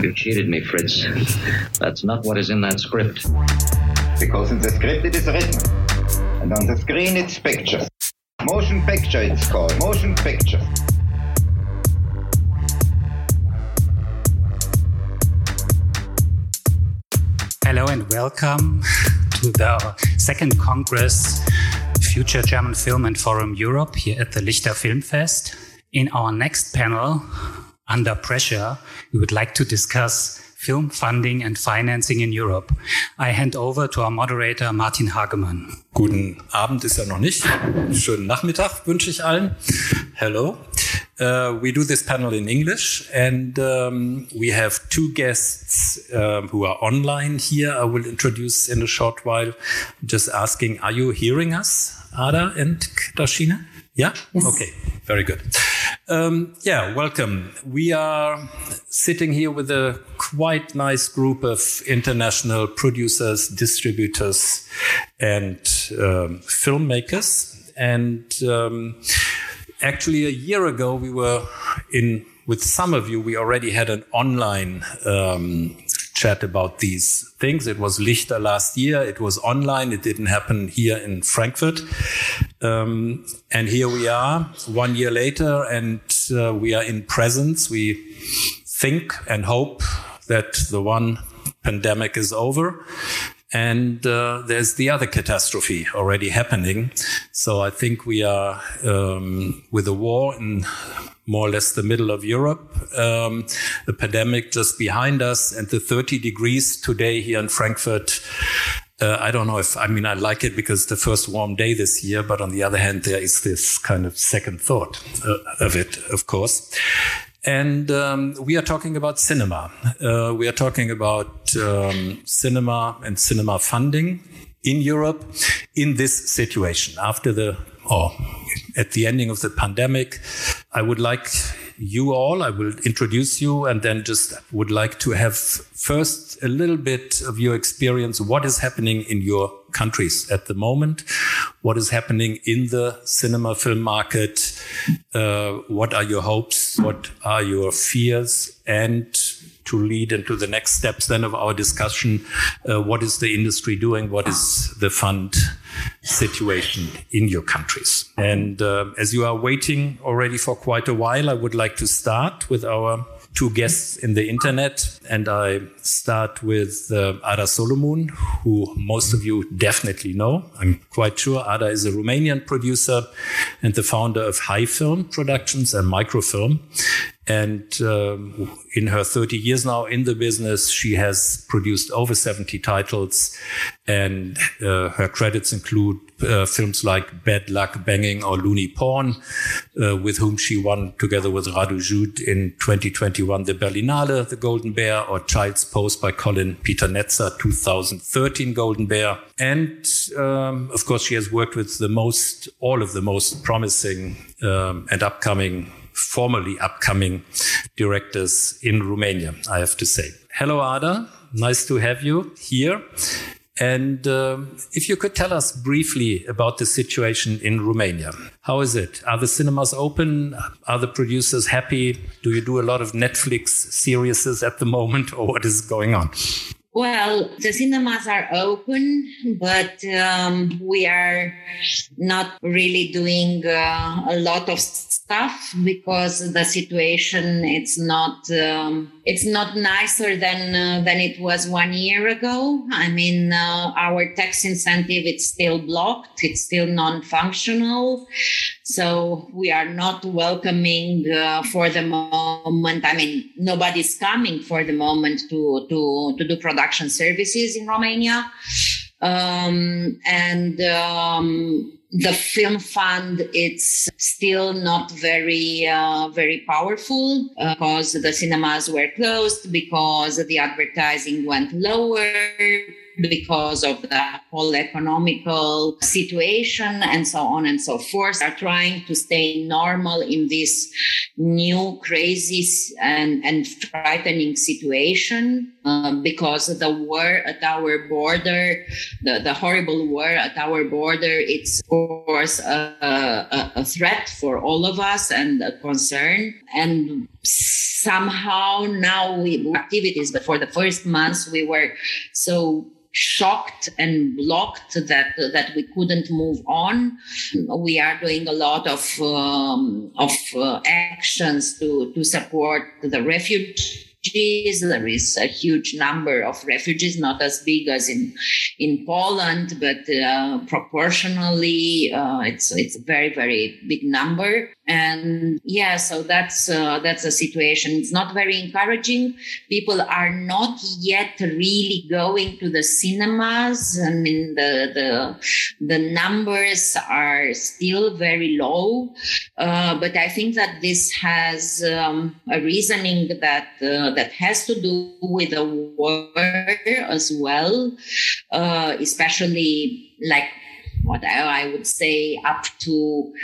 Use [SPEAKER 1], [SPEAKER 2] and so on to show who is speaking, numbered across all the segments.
[SPEAKER 1] You cheated me, Fritz. That's not what is in that script.
[SPEAKER 2] Because in the script it is written. And on the screen it's pictures. Motion picture it's called. Motion picture.
[SPEAKER 3] Hello and welcome to the second Congress Future German Film and Forum Europe here at the Lichter Filmfest. In our next panel, Under Pressure, we would like to discuss film funding and financing in Europe. I hand over to our moderator Martin Hagemann.
[SPEAKER 4] Guten Abend ist ja noch nicht. Schönen Nachmittag wünsche ich allen. Hello. Uh, we do this panel in English, and um, we have two guests uh, who are online here. I will introduce in a short while. Just asking, are you hearing us, Ada and Dashina? Yeah?
[SPEAKER 5] Yes.
[SPEAKER 4] Okay, very good. Um, yeah, welcome. We are sitting here with a quite nice group of international producers, distributors, and um, filmmakers. And um, actually, a year ago, we were in with some of you. We already had an online um, chat about these things. It was Lichter last year. It was online. It didn't happen here in Frankfurt. Um, and here we are one year later and uh, we are in presence. We think and hope that the one pandemic is over. And uh, there's the other catastrophe already happening. So I think we are um, with a war in more or less the middle of Europe, um, the pandemic just behind us, and the 30 degrees today here in Frankfurt. Uh, I don't know if, I mean, I like it because the first warm day this year, but on the other hand, there is this kind of second thought uh, of it, of course. And um, we are talking about cinema. Uh, we are talking about um, cinema and cinema funding in Europe in this situation after the, or at the ending of the pandemic. I would like you all, I will introduce you and then just would like to have first a little bit of your experience. What is happening in your countries at the moment? What is happening in the cinema film market? Uh, what are your hopes? What are your fears? And to lead into the next steps then of our discussion, uh, what is the industry doing? What is the fund situation in your countries? And uh, as you are waiting already for quite a while, I would like to start with our two guests in the internet. And I start with uh, Ada Solomon, who most of you definitely know. I'm quite sure Ada is a Romanian producer and the founder of Hi Film Productions and Micro Film. And um, in her 30 years now in the business, she has produced over 70 titles. And uh, her credits include uh, films like Bad Luck Banging or Loony Porn, uh, with whom she won together with Radu Jude in 2021 the Berlinale, the Golden Bear, or Child's Pose by Călin Peter Netzer, 2013 Golden Bear. And um, of course, she has worked with the most, all of the most promising um, and upcoming formerly upcoming directors in Romania, I have to say. Hello, Ada. Nice to have you here. And um, if you could tell us briefly about the situation in Romania. How is it? Are the cinemas open? Are the producers happy? Do you do a lot of Netflix series at the moment, or what is going on?
[SPEAKER 5] Well, the cinemas are open, but um, we are not really doing uh, a lot of stuff because the situation it's not um, it's not nicer than uh, than it was one year ago. I mean, uh, our tax incentive it's still blocked. It's still non-functional, so we are not welcoming uh, for the moment. I mean, nobody's coming for the moment to to to do production services in Romania, um, and. Um, the film fund it's still not very uh, very powerful uh, because the cinemas were closed because the advertising went lower because of the whole economical situation and so on and so forth are trying to stay normal in this new crazy and, and frightening situation um, because the war at our border the, the horrible war at our border. It's of course a, a, a threat for all of us and a concern. And somehow now we activities, but for the first months we were so shocked and blocked that that we couldn't move on. We are doing a lot of um, of uh, actions to to support the refugees there is a huge number of refugees, not as big as in in Poland, but uh, proportionally, uh, it's it's a very very big number. And yeah, so that's uh, that's a situation. It's not very encouraging. People are not yet really going to the cinemas. I mean, the the the numbers are still very low. Uh, but I think that this has um, a reasoning that uh, that has to do with the war as well, uh, especially like what I would say up to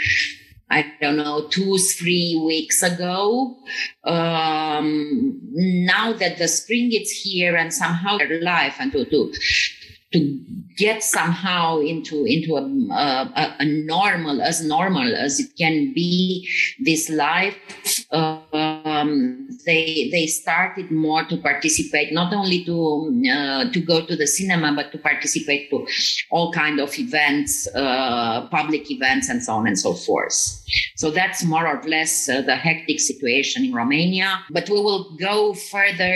[SPEAKER 5] I don't know, two, three weeks ago. Um, now that the spring is here and somehow life and to, to, to get somehow into into a, a, a, normal as normal as it can be this life um, they they started more to participate not only to uh, to go to the cinema but to participate to all kind of events uh, public events and so on and so forth. So that's more or less uh, the hectic situation in romania. But we will go further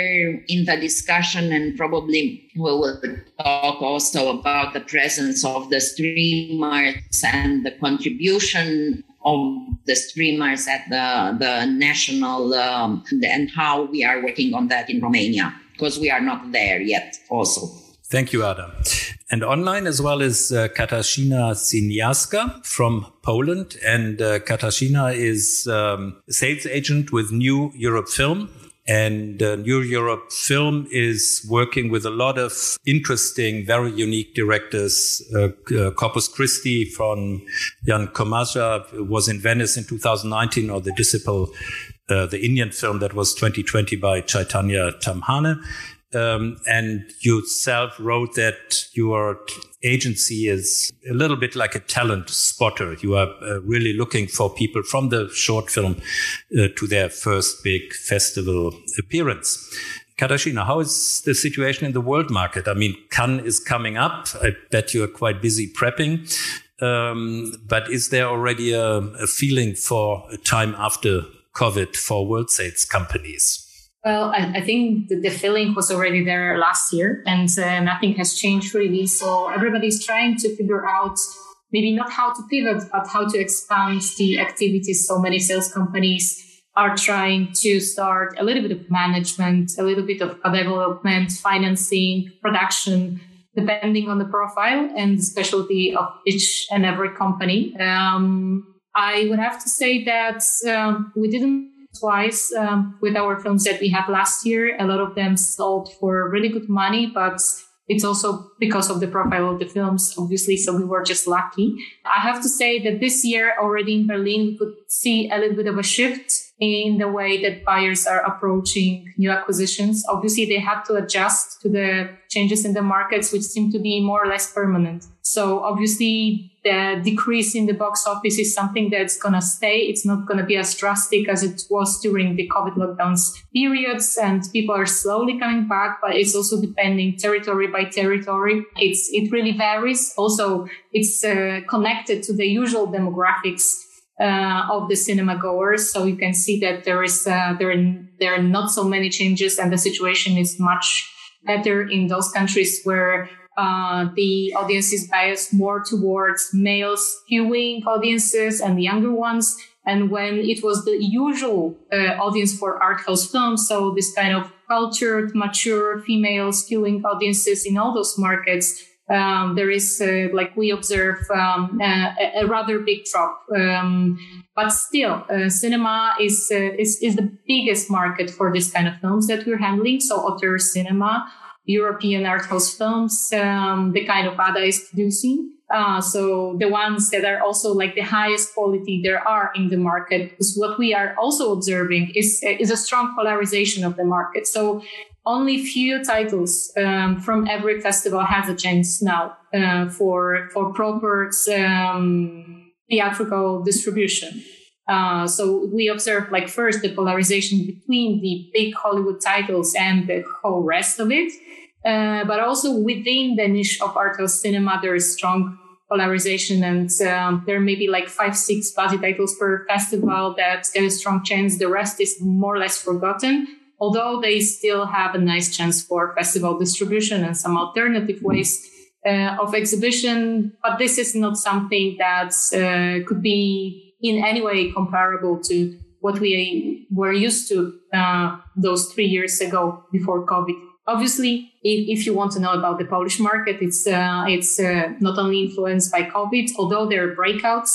[SPEAKER 5] in the discussion and probably we will talk also about the presence of the streamers and the contribution of the streamers at the, the national um, and how we are working on that in Romania because we are not there yet also.
[SPEAKER 4] Thank you, Ada. And online as well as uh, Katarzyna Siniarska from Poland. And uh, Katarzyna is um, a sales agent with New Europe Film and uh, New Europe Film is working with a lot of interesting, very unique directors. Uh, uh, Corpus Christi from Jan Komasa was in Venice in 2019, or The Disciple, uh, the Indian film that was 2020 by Chaitanya Tamhane. Um, and you self wrote that your agency is a little bit like a talent spotter. You are uh, really looking for people from the short film uh, to their first big festival appearance. Katarzyna, how is the situation in the world market? I mean, Cannes is coming up. I bet you are quite busy prepping. Um, but is there already a, a feeling for a time after COVID for world sales companies?
[SPEAKER 6] Well, I, I think the, the, feeling was already there last year and uh, nothing has changed really. So everybody's trying to figure out maybe not how to pivot, but how to expand the activities. So many sales companies are trying to start a little bit of management, a little bit of development, financing, production, depending on the profile and the specialty of each and every company. Um, I would have to say that um, we didn't twice um, with our films that we had last year. A lot of them sold for really good money, but it's also because of the profile of the films, obviously. So we were just lucky. I have to say that this year already in Berlin, we could see a little bit of a shift in the way that buyers are approaching new acquisitions. Obviously, they had to adjust to the changes in the markets, which seem to be more or less permanent. So obviously, the decrease in the box office is something that's going to stay. It's not going to be as drastic as it was during the COVID lockdowns periods, and people are slowly coming back. But it's also depending territory by territory. It's it really varies. Also, it's uh, connected to the usual demographics uh, of the cinema goers. So you can see that there is uh, there there are not so many changes, and the situation is much better in those countries where uh, the audience is biased more towards male skewing audiences and the younger ones. And when it was the usual uh, audience for art house films, so this kind of cultured, mature female skewing audiences in all those markets, um, there is uh, like we observe um, a, a, rather big drop. Um, but still, uh, cinema is, uh, is is the biggest market for this kind of films that we're handling. So auteur cinema, European art house films, um, the kind of Ada is producing. Uh, so the ones that are also like the highest quality there are in the market. Because what we are also observing is is a strong polarization of the market. So only few titles um, from every festival has a chance now uh, for for proper um, theatrical distribution. Uh, so we observe like first the polarization between the big Hollywood titles and the whole rest of it. Uh, but also within the niche of art house cinema, there is strong polarization and um, there may be like five, six buzzy titles per festival that get a strong chance. The rest is more or less forgotten, although they still have a nice chance for festival distribution and some alternative ways uh, of exhibition. But this is not something that uh, could be in any way comparable to what we were used to uh, those three years ago before COVID. Obviously, if, if, you want to know about the Polish market, it's uh, it's uh, not only influenced by COVID, although there are breakouts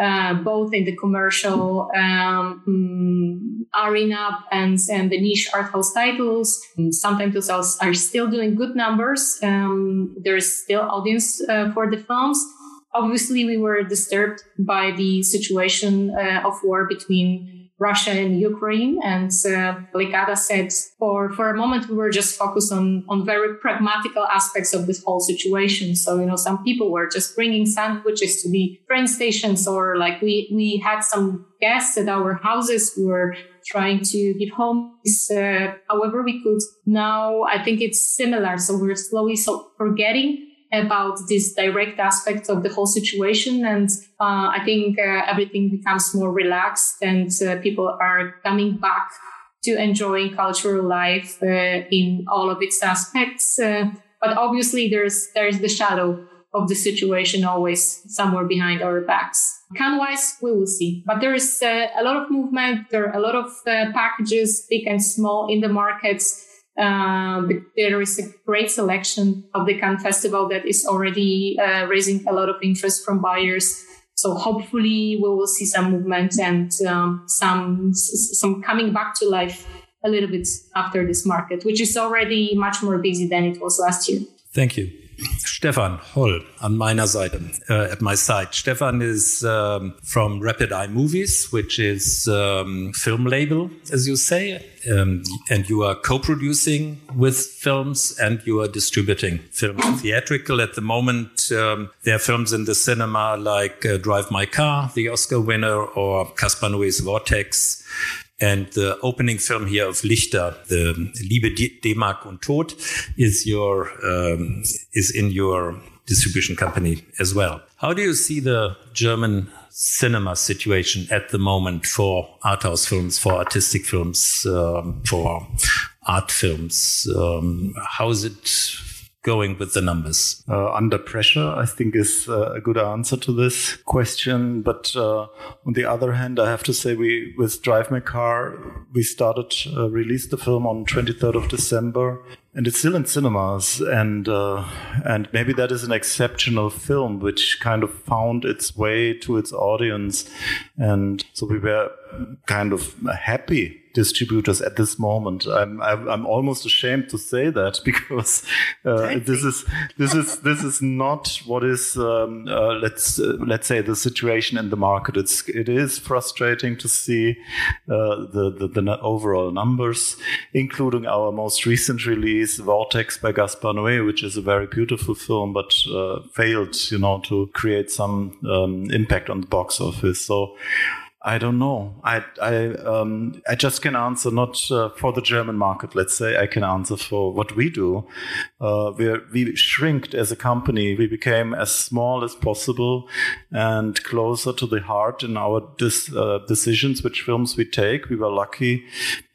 [SPEAKER 6] uh, both in the commercial um, mm, arena and, and the niche art house titles. And sometimes those are still doing good numbers. Um, there's still audience uh, for the films. Obviously, we were disturbed by the situation uh, of war between Russia and Ukraine. And uh, like Ada said, for, for a moment, we were just focused on, on very pragmatical aspects of this whole situation. So, you know, some people were just bringing sandwiches to the train stations or like we, we had some guests at our houses. We were trying to give home uh, however we could. Now, I think it's similar. So we're slowly so forgetting about this direct aspect of the whole situation. And uh, I think uh, everything becomes more relaxed and uh, people are coming back to enjoying cultural life uh, in all of its aspects. Uh, but obviously there's, there's the shadow of the situation always somewhere behind our backs. Cannes wise, we will see. But there is uh, a lot of movement. There are a lot of packages, big and small, in the markets uh, there is a great selection of the Cannes Festival that is already uh, raising a lot of interest from buyers. So hopefully we will see some movement and um, some some coming back to life a little bit after this market, which is already much more busy than it was last year.
[SPEAKER 4] Thank you. Stephan Holl an meiner Seite, uh, at my side. Stephan is um, from Rapid Eye Movies, which is um, film label, as you say, um, and you are co-producing with films and you are distributing films theatrical at the moment. Um, there are films in the cinema like uh, Drive My Car, the Oscar winner, or Gaspar Noé's Vortex. And the opening film here of Lichter, the Liebe, D-Mark und Tod, is your um, is in your distribution company as well. How do you see the German cinema situation at the moment for art house films, for artistic films, um, for art films? Um, how is it going with the numbers?
[SPEAKER 7] Uh, under pressure, I think, is uh, a good answer to this question. But uh, on the other hand, I have to say, we with Drive My Car, we started uh, released the film on 23rd of December, and it's still in cinemas. And uh, and maybe that is an exceptional film, which kind of found its way to its audience, and so we were kind of happy distributors at this moment. I'm I'm almost ashamed to say that because uh, this is this is this is not what is um, uh, let's uh, let's say the situation in the market. It's it is frustrating to see uh, the, the, the overall numbers, including our most recent release, Vortex by Gaspar Noé, which is a very beautiful film, but uh, failed, you know, to create some um, impact on the box office. So I don't know. I I um, I just can answer not uh, for the German market. Let's say I can answer for what we do. Uh, we we shrinked as a company. We became as small as possible and closer to the heart in our dis, uh, decisions, which films we take. We were lucky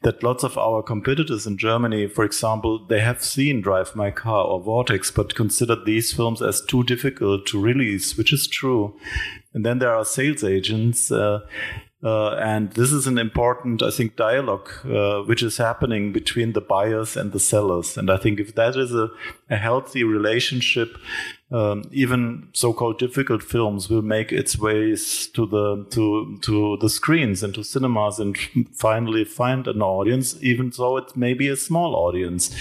[SPEAKER 7] that lots of our competitors in Germany, for example, they have seen Drive My Car or Vortex, but considered these films as too difficult to release, which is true. And then there are sales agents. Uh, uh, and this is an important, I think, dialogue uh, which is happening between the buyers and the sellers. And I think if that is a, a healthy relationship, um, even so-called difficult films will make its ways to the to to the screens and to cinemas and finally find an audience, even though it may be a small audience.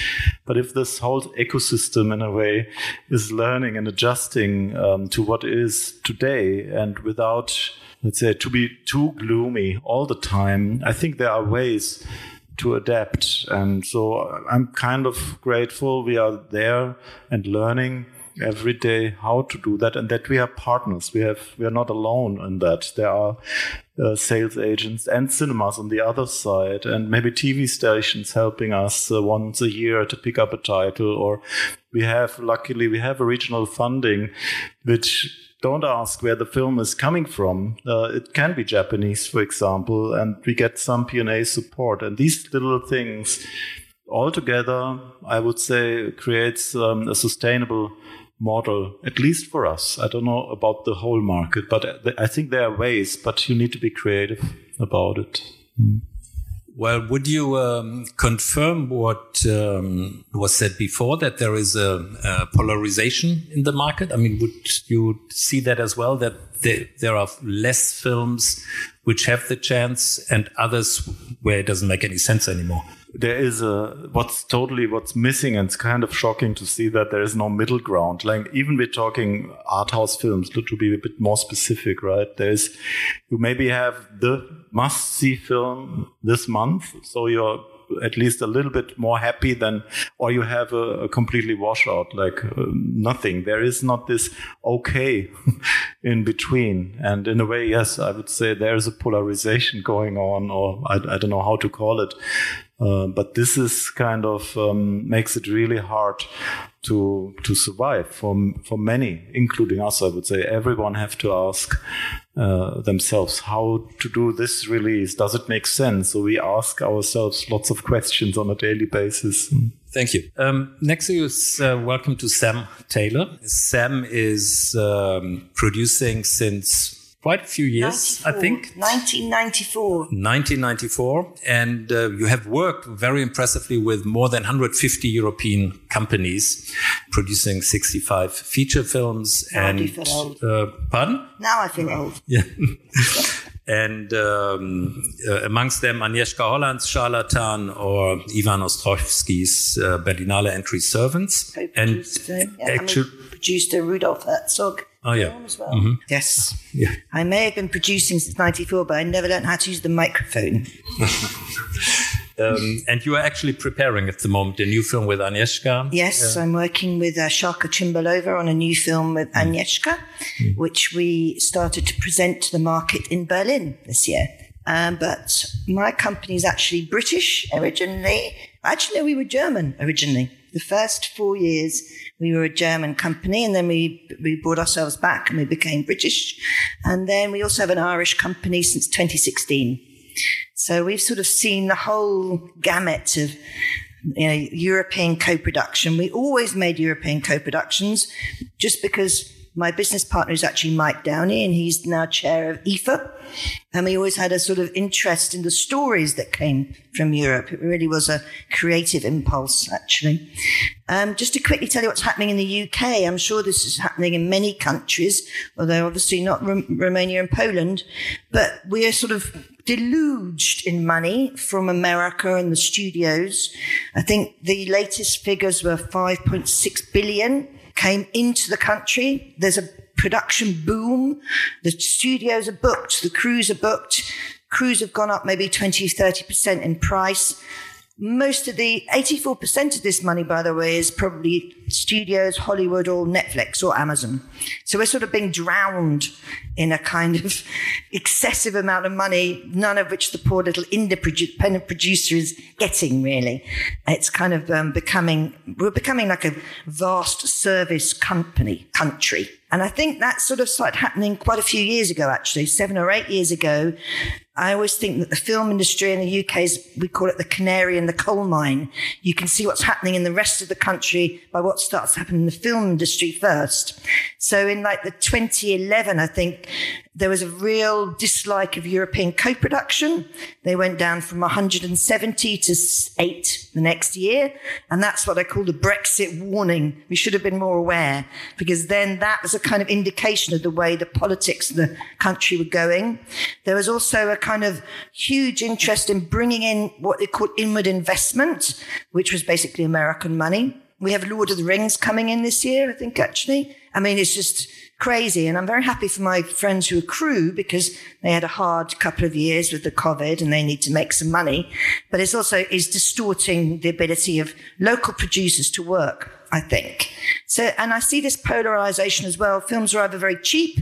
[SPEAKER 7] But if this whole ecosystem, in a way, is learning and adjusting um, to what is today, and without let's say to be too gloomy all the time, I think there are ways to adapt. And so I'm kind of grateful we are there and learning every day how to do that and that we are partners. We have we are not alone in that. There are uh, sales agents and cinemas on the other side, and maybe TV stations helping us uh, once a year to pick up a title. Or we have, luckily, we have a regional funding, which don't ask where the film is coming from. Uh, it can be Japanese, for example, and we get some P&A support. And these little things altogether, I would say, creates um, a sustainable model, at least for us. I don't know about the whole market, but I think there are ways, but you need to be creative about it. Mm.
[SPEAKER 4] Well, would you um, confirm what um, was said before that there is a, a, polarization in the market? I mean, would you see that as well? That there, there are less films which have the chance and others where it doesn't make any sense anymore?
[SPEAKER 7] There is a what's totally what's missing and it's kind of shocking to see that there is no middle ground like even we're talking art house films to be a bit more specific right there's you maybe have the must see film this month so you're at least a little bit more happy than, or you have a, a completely washout, like uh, nothing. There is not this okay in between. And in a way, yes, I would say there's a polarization going on, or I, I don't know how to call it. Uh, but this is kind of um, makes it really hard to to survive for for many, including us. I would say everyone have to ask uh, themselves how to do this release. Does it make sense? So we ask ourselves lots of questions on a daily basis.
[SPEAKER 4] Thank you. Um, next is uh, welcome to Sam Taylor. Sam is um, producing since quite a few years, I think.
[SPEAKER 8] 1994.
[SPEAKER 4] 1994. And uh, you have worked very impressively with more than 150 European companies, producing 65 feature films.
[SPEAKER 8] Now
[SPEAKER 4] and,
[SPEAKER 8] I feel old.
[SPEAKER 4] Uh, pardon?
[SPEAKER 8] Now I feel old.
[SPEAKER 4] Yeah. and um, uh, amongst them Agnieszka Holland's Charlatan or Ivan Ostrochovský's uh, Berlinale Entry Servants. And
[SPEAKER 8] yeah,
[SPEAKER 4] actually,
[SPEAKER 8] produced a Rudolf Herzog
[SPEAKER 4] Oh yeah.
[SPEAKER 8] as well. Mm-hmm. Yes.
[SPEAKER 4] Yeah.
[SPEAKER 8] I may have been producing since '94, but I never learned how to use the microphone.
[SPEAKER 4] um, and you are actually preparing at the moment a new film with Agnieszka.
[SPEAKER 8] Yes, I'm working with uh, Šárka Cimbalová on a new film with mm. Agnieszka, mm. which we started to present to the market in Berlin this year. Um, but my company is actually British originally. Actually, we were German originally. The first four years, we were a German company, and then we we brought ourselves back and we became British. And then we also have an Irish company since 2016. So we've sort of seen the whole gamut of you know, European co-production. We always made European co-productions just because my business partner is actually Mike Downey, and he's now chair of EFA. And we always had a sort of interest in the stories that came from Europe. It really was a creative impulse, actually. Um, just to quickly tell you what's happening in the UK, I'm sure this is happening in many countries, although obviously not Romania and Poland, but we are sort of deluged in money from America and the studios. I think the latest figures were 5.6 billion came into the country. There's a production boom. The studios are booked. The crews are booked. Crews have gone up maybe 20, 30% in price. Most of the 84% of this money, by the way, is probably studios, Hollywood, or Netflix or Amazon. So we're sort of being drowned in a kind of excessive amount of money, none of which the poor little independent producer is getting really. It's kind of um, becoming, we're becoming like a vast service company, country. And I think that sort of started happening quite a few years ago, actually, seven or eight years ago. I always think that the film industry in the UK is, we call it the canary in the coal mine. You can see what's happening in the rest of the country by what starts happening in the film industry first. So in like the 2011, I think there was a real dislike of European co-production. They went down from 170 to eight the next year. And that's what I call the Brexit warning. We should have been more aware because then that was a kind of indication of the way the politics of the country were going. There was also a kind of huge interest in bringing in what they called inward investment, which was basically American money. We have Lord of the Rings coming in this year, I think, actually. I mean, it's just crazy. And I'm very happy for my friends who crew because they had a hard couple of years with the COVID and they need to make some money. But it's also is distorting the ability of local producers to work. I think. So, and I see this polarization as well. Films are either very cheap,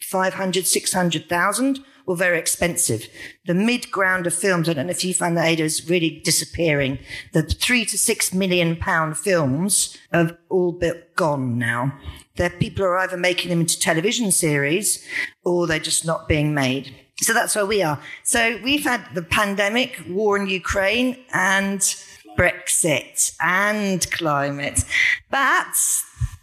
[SPEAKER 8] 500, 600,000, or very expensive. The mid ground of films, I don't know if you find that Ada is really disappearing. The three to six million pound films have all but gone now. There, people are either making them into television series or they're just not being made. So that's where we are. So we've had the pandemic, war in Ukraine, and Brexit and climate. But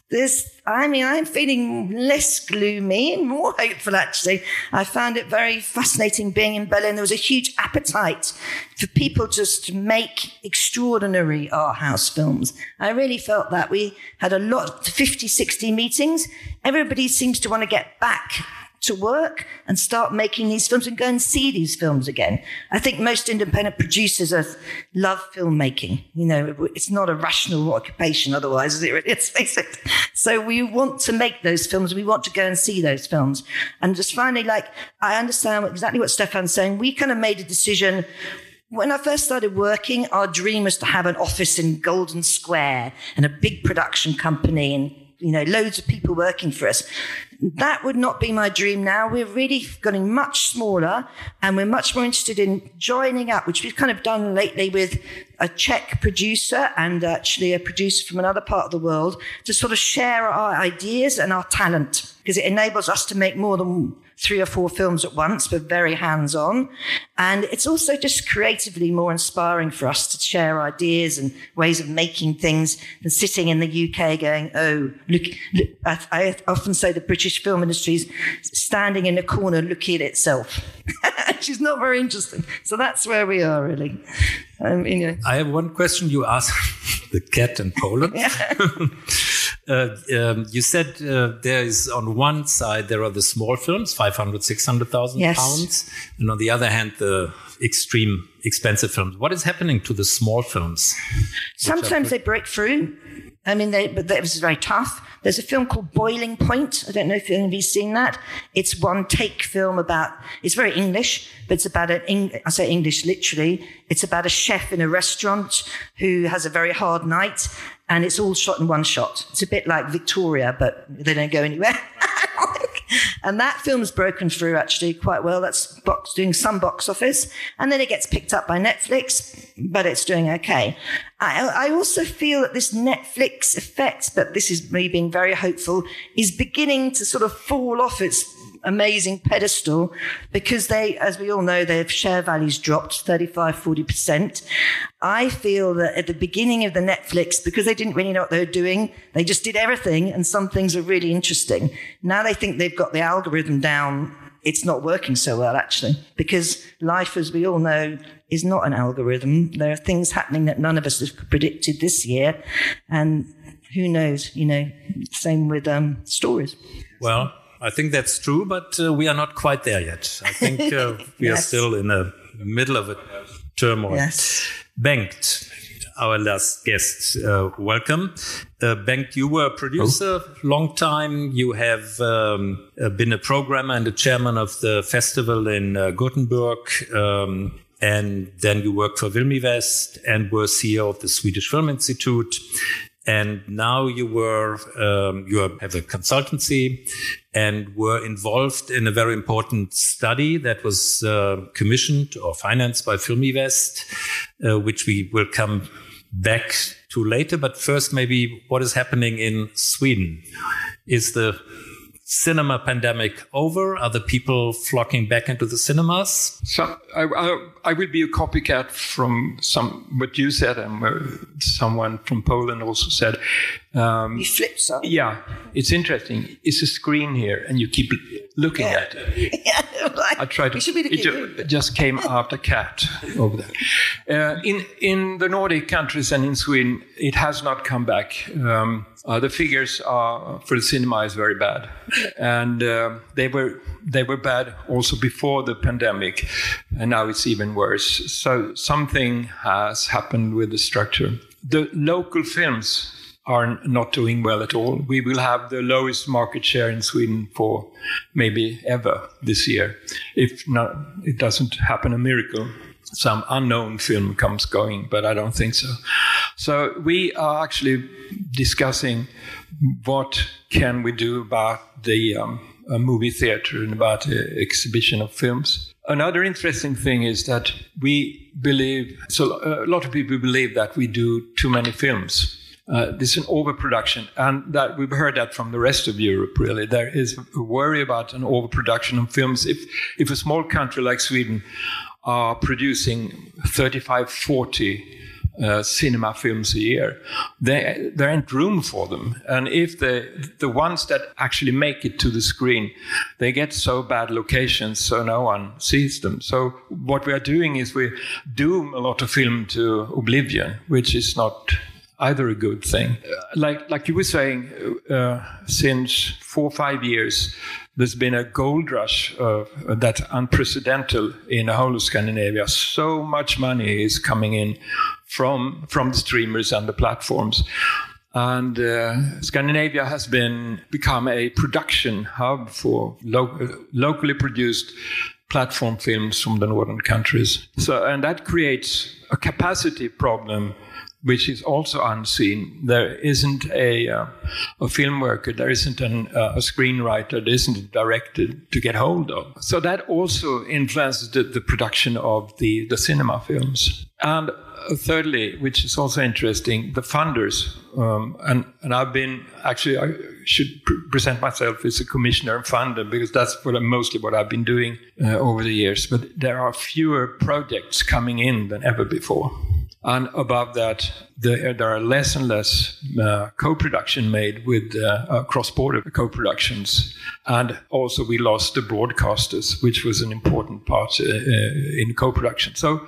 [SPEAKER 8] this, I mean, I'm feeling less gloomy and more hopeful, actually. I found it very fascinating being in Berlin. There was a huge appetite for people just to make extraordinary art house films. I really felt that. We had a lot, 50, 60 meetings. Everybody seems to want to get back to work and start making these films and go and see these films again. I think most independent producers are, love filmmaking. You know, it's not a rational occupation otherwise, is it? Let's face it. So we want to make those films. We want to go and see those films. And just finally, like, I understand exactly what Stephan's saying. We kind of made a decision when I first started working, our dream was to have an office in Golden Square and a big production company and you know, loads of people working for us. That would not be my dream now. We're really getting much smaller and we're much more interested in joining up, which we've kind of done lately with a Czech producer and actually a producer from another part of the world to sort of share our ideas and our talent because it enables us to make more than three or four films at once, but very hands on. And it's also just creatively more inspiring for us to share ideas and ways of making things than sitting in the UK going, oh, look, look I, I, often say the British film industry is standing in a corner looking at itself. is not very interesting. So that's where we are, really.
[SPEAKER 4] I, mean, you know. I have one question you asked the cat in Poland. uh, um, you said uh, there is on one side there are the small films, 500, 600,000 yes. pounds, and on the other hand the extreme expensive films. What is happening to the small films?
[SPEAKER 8] Sometimes they break through. I mean, they, but that was very tough. There's a film called Boiling Point. I don't know if any of you've seen that. It's one take film about, it's very English, but it's about an, I say English literally. It's about a chef in a restaurant who has a very hard night and it's all shot in one shot. It's a bit like Victoria, but they don't go anywhere. and that film's broken through actually quite well. That's box, doing some box office. And then it gets picked up by Netflix, but it's doing okay. I, I also feel that this Netflix effect, but this is me being very hopeful, is beginning to sort of fall off its amazing pedestal because they, as we all know, their share values dropped 35, 40%. I feel that at the beginning of the Netflix, because they didn't really know what they were doing, they just did everything and some things are really interesting. Now they think they've got the algorithm down. It's not working so well, actually, because life, as we all know, is not an algorithm. There are things happening that none of us have predicted this year. And who knows, you know, same with um, stories.
[SPEAKER 4] Well, I think that's true, but uh, we are not quite there yet. I think uh, we yes. are still in the middle of a turmoil.
[SPEAKER 8] Yes.
[SPEAKER 4] Bengt, our last guest, uh, welcome. Uh, Bengt, you were a producer oh. long time. You have um, uh, been a programmer and the chairman of the festival in uh, Gothenburg. Um, and then you worked for Film i Väst and were CEO of the Swedish Film Institute and now you were um, you have a consultancy and were involved in a very important study that was uh, commissioned or financed by Film i Väst, uh, which we will come back to later. But first, maybe what is happening in Sweden? Is the cinema pandemic over? Are the people flocking back into the cinemas?
[SPEAKER 9] So I, I, I will be a copycat from some what you said, and someone from Poland also said.
[SPEAKER 8] Um, you flip some.
[SPEAKER 9] Yeah, it's interesting. It's a screen here, and you keep looking
[SPEAKER 8] yeah.
[SPEAKER 9] at it. yeah, like, I tried to.
[SPEAKER 8] it
[SPEAKER 9] just came after a cat over there. Uh, in in the Nordic countries and in Sweden, it has not come back. Um, uh, the figures are, for the cinema is very bad, and uh, they were they were bad also before the pandemic, and now it's even worse. So something has happened with the structure. The local films are not doing well at all. We will have the lowest market share in Sweden for maybe ever this year, if not, it doesn't happen a miracle. some unknown film comes going, but I don't think so. So we are actually discussing what can we do about the um, movie theater and about the exhibition of films. Another interesting thing is that we believe, so a lot of people believe that we do too many films. Uh, this is an overproduction, and that we've heard that from the rest of Europe. Really, there is a worry about an overproduction of films. If if a small country like Sweden are producing 35, 40 uh, cinema films a year. There, there ain't room for them. And if the the ones that actually make it to the screen, they get so bad locations, so no one sees them. So what we are doing is we doom a lot of film to oblivion, which is not either a good thing. Uh, like like you were saying, uh, since four or five years, there's been a gold rush uh, that's unprecedented in the whole of Scandinavia. So much money is coming in from from the streamers and the platforms. And uh, Scandinavia has been become a production hub for lo- locally produced platform films from the northern countries. So, and that creates a capacity problem which is also unseen. There isn't a, uh, a film worker, there isn't an, uh, a screenwriter, there isn't a director to get hold of. So that also influences the, the production of the, the cinema films. And uh, thirdly, which is also interesting, the funders. Um, and, and I've been actually, I should pr- present myself as a commissioner and funder because that's what I'm, mostly what I've been doing uh, over the years. But there are fewer projects coming in than ever before. And above that, the, there are less and less uh, co-production made with uh, uh, cross-border co-productions, and also we lost the broadcasters, which was an important part uh, uh, in co-production. So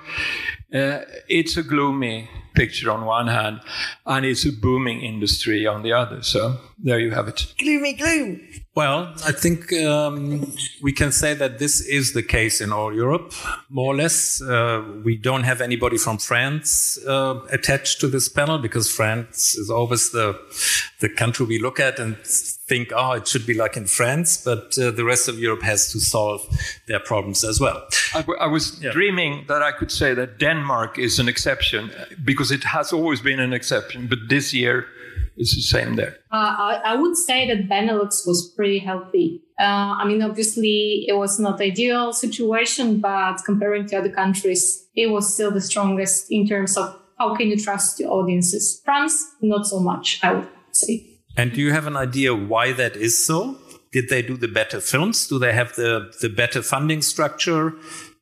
[SPEAKER 9] uh, it's a gloomy picture on one hand, and it's a booming industry on the other. So there you have it.
[SPEAKER 8] Gloomy gloom.
[SPEAKER 4] Well, I think um, we can say that this is the case in all Europe, more or less. Uh, we don't have anybody from France uh, attached to this panel because France is always the the country we look at and think, oh, it should be like in France, but uh, the rest of Europe has to solve their problems as well.
[SPEAKER 9] I, I was yeah. dreaming that I could say that Denmark is an exception because it has always been an exception, but this year it's the same there.
[SPEAKER 6] Uh, I, I, would say that Benelux was pretty healthy. Uh, I mean, obviously, it was not ideal situation, but comparing to other countries, it was still the strongest in terms of how can you trust your audiences. France, not so much, I would say.
[SPEAKER 4] And do you have an idea why that is so? Did they do the better films? Do they have the, the better funding structure?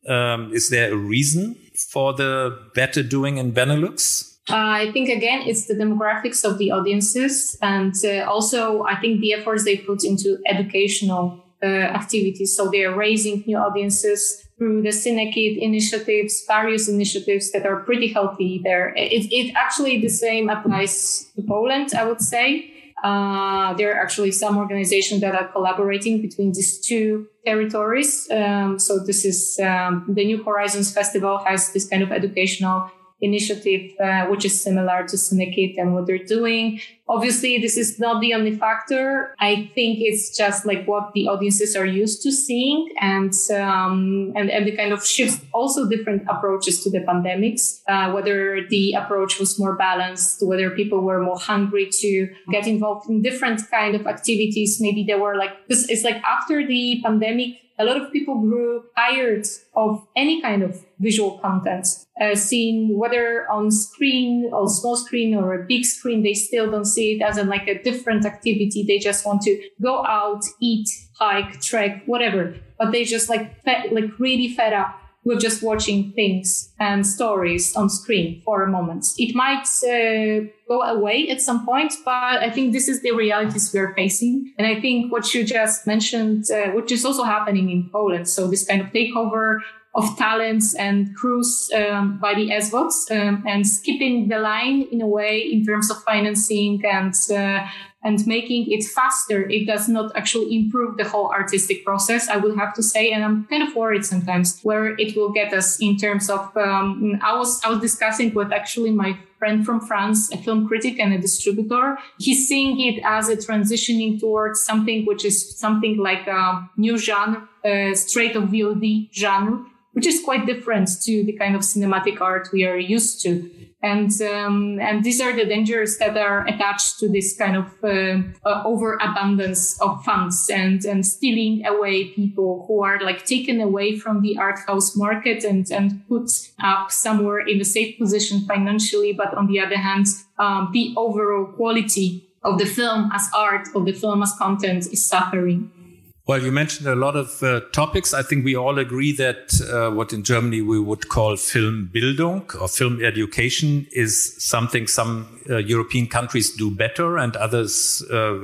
[SPEAKER 4] Um, is there a reason for the better doing in Benelux?
[SPEAKER 6] Uh, I think again, it's the demographics of the audiences, and uh, also I think the efforts they put into educational uh, activities. So they are raising new audiences through the Cinekid initiatives, various initiatives that are pretty healthy there. It, it actually the same applies to Poland, I would say. Uh, there are actually some organizations that are collaborating between these two territories. Um, so this is um, the New Horizons Festival has this kind of educational initiative, uh, which is similar to Cinekid and what they're doing. Obviously, this is not the only factor. I think it's just like what the audiences are used to seeing and, um, and, and the kind of shifts also different approaches to the pandemics, uh, whether the approach was more balanced, whether people were more hungry to get involved in different kind of activities. Maybe they were like, this is like after the pandemic, a lot of people grew tired of any kind of visual content, uh, seen whether on screen, on small screen or a big screen, they still don't see it as a, like a different activity. They just want to go out, eat, hike, trek, whatever. But they just like, fed, like really fed up with just watching things and stories on screen for a moment. It might uh, go away at some point, but I think this is the realities we're facing. And I think what you just mentioned, uh, which is also happening in Poland. So this kind of takeover of talents and crews um, by the SVODs um, and skipping the line in a way in terms of financing and uh, and making it faster, it does not actually improve the whole artistic process, I would have to say. And I'm kind of worried sometimes where it will get us in terms of, um, I was, I was discussing with actually my friend from France, a film critic and a distributor. He's seeing it as a transitioning towards something which is something like a new genre, uh, straight of VOD genre, which is quite different to the kind of cinematic art we are used to and um, and these are the dangers that are attached to this kind of uh, uh, overabundance of funds and and stealing away people who are like taken away from the art house market and and put up somewhere in a safe position financially, but on the other hand, um, the overall quality of the film as art, of the film as content, is suffering.
[SPEAKER 4] Well, you mentioned a lot of uh, topics. I think we all agree that uh, what in Germany we would call Filmbildung or film education is something some uh, European countries do better and others, uh,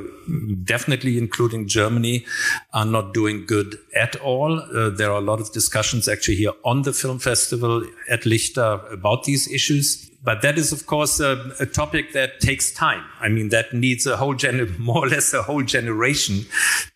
[SPEAKER 4] definitely including Germany, are not doing good at all. Uh, there are a lot of discussions actually here on the film festival at Lichter about these issues but that is, of course, a, a, topic that takes time. I mean, that needs a whole gen, more or less a whole generation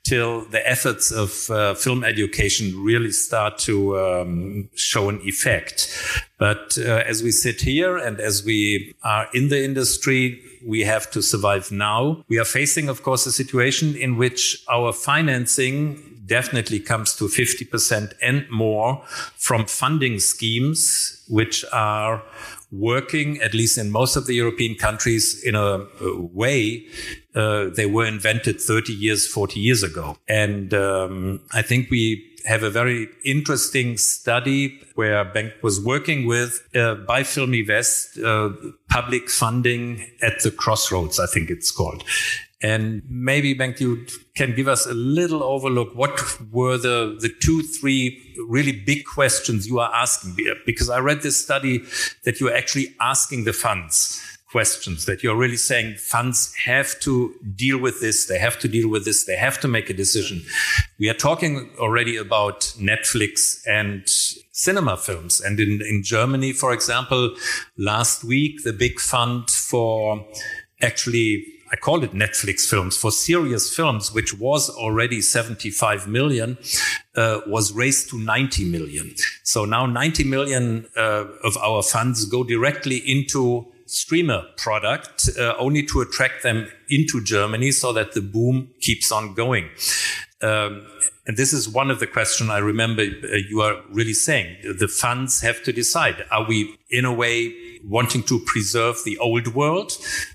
[SPEAKER 4] till the efforts of uh, film education really start to um, show an effect. But uh, as we sit here and as we are in the industry, we have to survive now. We are facing, of course, a situation in which our financing definitely comes to 50% and more from funding schemes, which are working, at least in most of the European countries, in a, way uh, they were invented 30 years, 40 years ago. And um, I think we have a very interesting study where Bengt was working with uh, by Film i Väst, uh, public funding at the crossroads, I think it's called. And maybe, Bengt, you can give us a little overlook. What were the, the two, three really big questions you are asking? Because I read this study that you're actually asking the funds questions, that you're really saying funds have to deal with this, they have to deal with this, they have to make a decision. We are talking already about Netflix and cinema films. And in, in Germany, for example, last week, the big fund for actually I call it Netflix films for serious films, which was already 75 million, uh, was raised to 90 million. So now 90 million uh, of our funds go directly into streamer product, uh, only to attract them into Germany so that the boom keeps on going. Um, and this is one of the questions I remember uh, you are really saying. The funds have to decide. Are we in a way wanting to preserve the old world,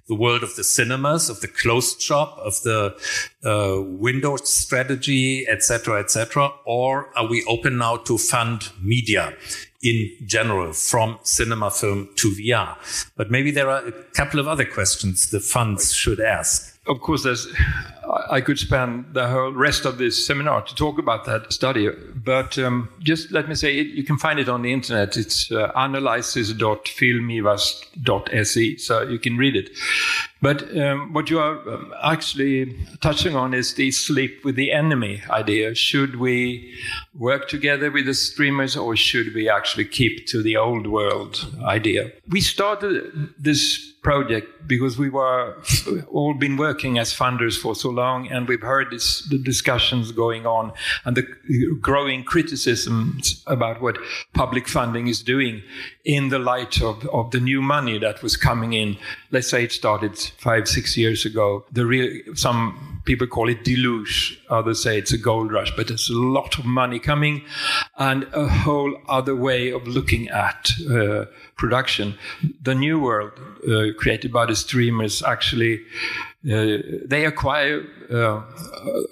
[SPEAKER 4] the world of the cinemas, of the closed shop, of the uh, window strategy, etc., etc., or are we open now to fund media in general, from cinema film to VR? But maybe there are a couple of other questions the funds should ask
[SPEAKER 9] of course, there's, I could spend the whole rest of this seminar to talk about that study, but um, just let me say you can find it on the internet. It's uh, analysis.filmivast.se, so you can read it. But um, what you are um, actually touching on is the sleep with the enemy idea. Should we work together with the streamers or should we actually keep to the old world idea? We started this project because we were all been working as funders for so long and we've heard this, the discussions going on and the growing criticisms about what public funding is doing in the light of, of the new money that was coming in. Let's say it started five, six years ago. The real, some people call it deluge, others say it's a gold rush, but there's a lot of money coming and a whole other way of looking at uh, production. The new world uh, created by the streamers actually uh, they acquire uh,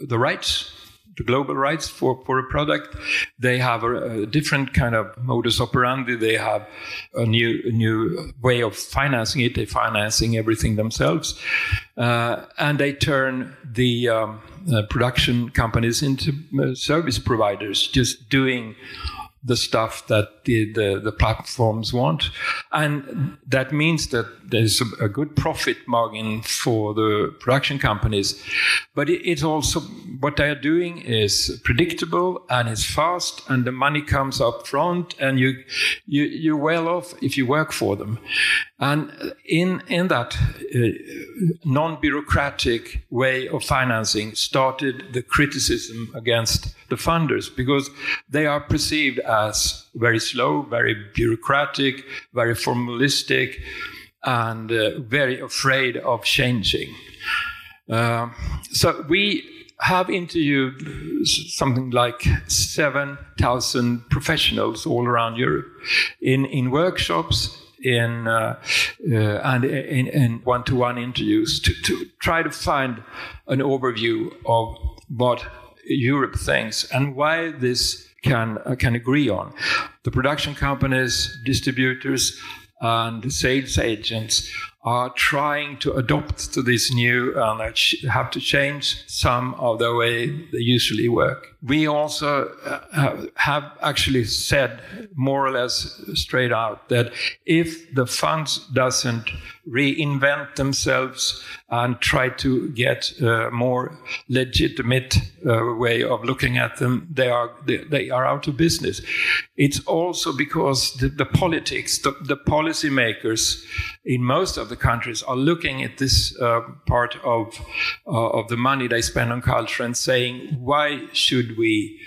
[SPEAKER 9] the rights the global rights for, for a product. They have a, a, different kind of modus operandi. They have a new a new way of financing it. They're financing everything themselves, uh, and they turn the um, uh, production companies into uh, service providers, just doing the stuff that the, the, the, platforms want. And that means that there's a, a, good profit margin for the production companies. But it, it's also what they are doing is predictable and it's fast and the money comes up front and you, you, you're well off if you work for them. And in, in that uh, non bureaucratic way of financing started the criticism against the funders because they are perceived as very slow, very bureaucratic, very formalistic, and uh, very afraid of changing. Uh, so we have interviewed something like 7,000 professionals all around Europe in, in workshops in uh, uh, and in, one-to-one interviews to, to try to find an overview of what Europe thinks and why this can uh, can agree on. The production companies, distributors, and sales agents are trying to adopt to this new and have to change some of the way they usually work. We also uh, have actually said more or less straight out that if the funds doesn't reinvent themselves and try to get a more legitimate uh, way of looking at them, they are they, are out of business. It's also because the, the politics, the, the policymakers in most of the countries are looking at this uh, part of uh, of the money they spend on culture and saying, why should we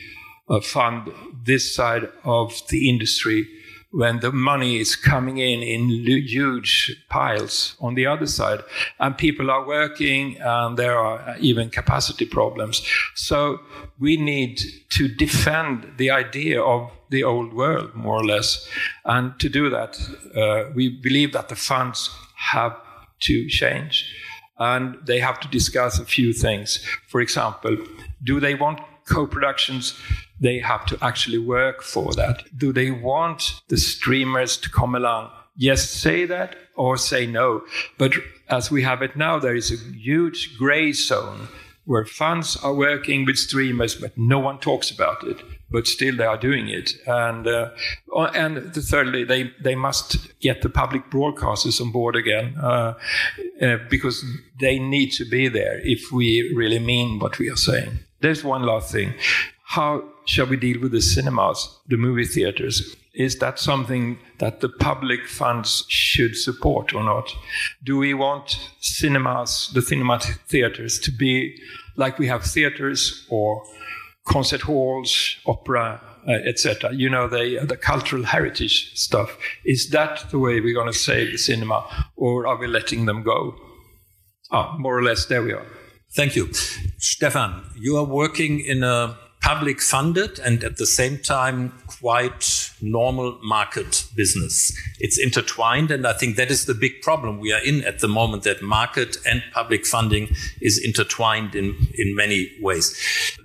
[SPEAKER 9] uh, fund this side of the industry when the money is coming in in huge piles on the other side. And people are working and there are even capacity problems. So we need to defend the idea of the old world more or less. And to do that uh, we believe that the funds have to change. And they have to discuss a few things. For example do they want co-productions they have to actually work for that. Do they want the streamers to come along? Yes, say that or say no. But as we have it now, there is a huge gray zone where funds are working with streamers, but no one talks about it. But still, they are doing it. And uh, and thirdly, they they must get the public broadcasters on board again uh, uh, because they need to be there if we really mean what we are saying. There's one last thing how shall we deal with the cinemas, the movie theaters? Is that something that the public funds should support or not? Do we want cinemas, the cinema theaters, to be like we have theaters or concert halls, opera, uh, etc. You know, the, the cultural heritage stuff. Is that the way we're going to save the cinema, or are we letting them go? Ah, more or less, there we are.
[SPEAKER 4] Thank you. Stephan, you are working in a public funded and at the same time quite normal market business. It's intertwined, and I think that is the big problem we are in at the moment that market and public funding is intertwined in, in many ways.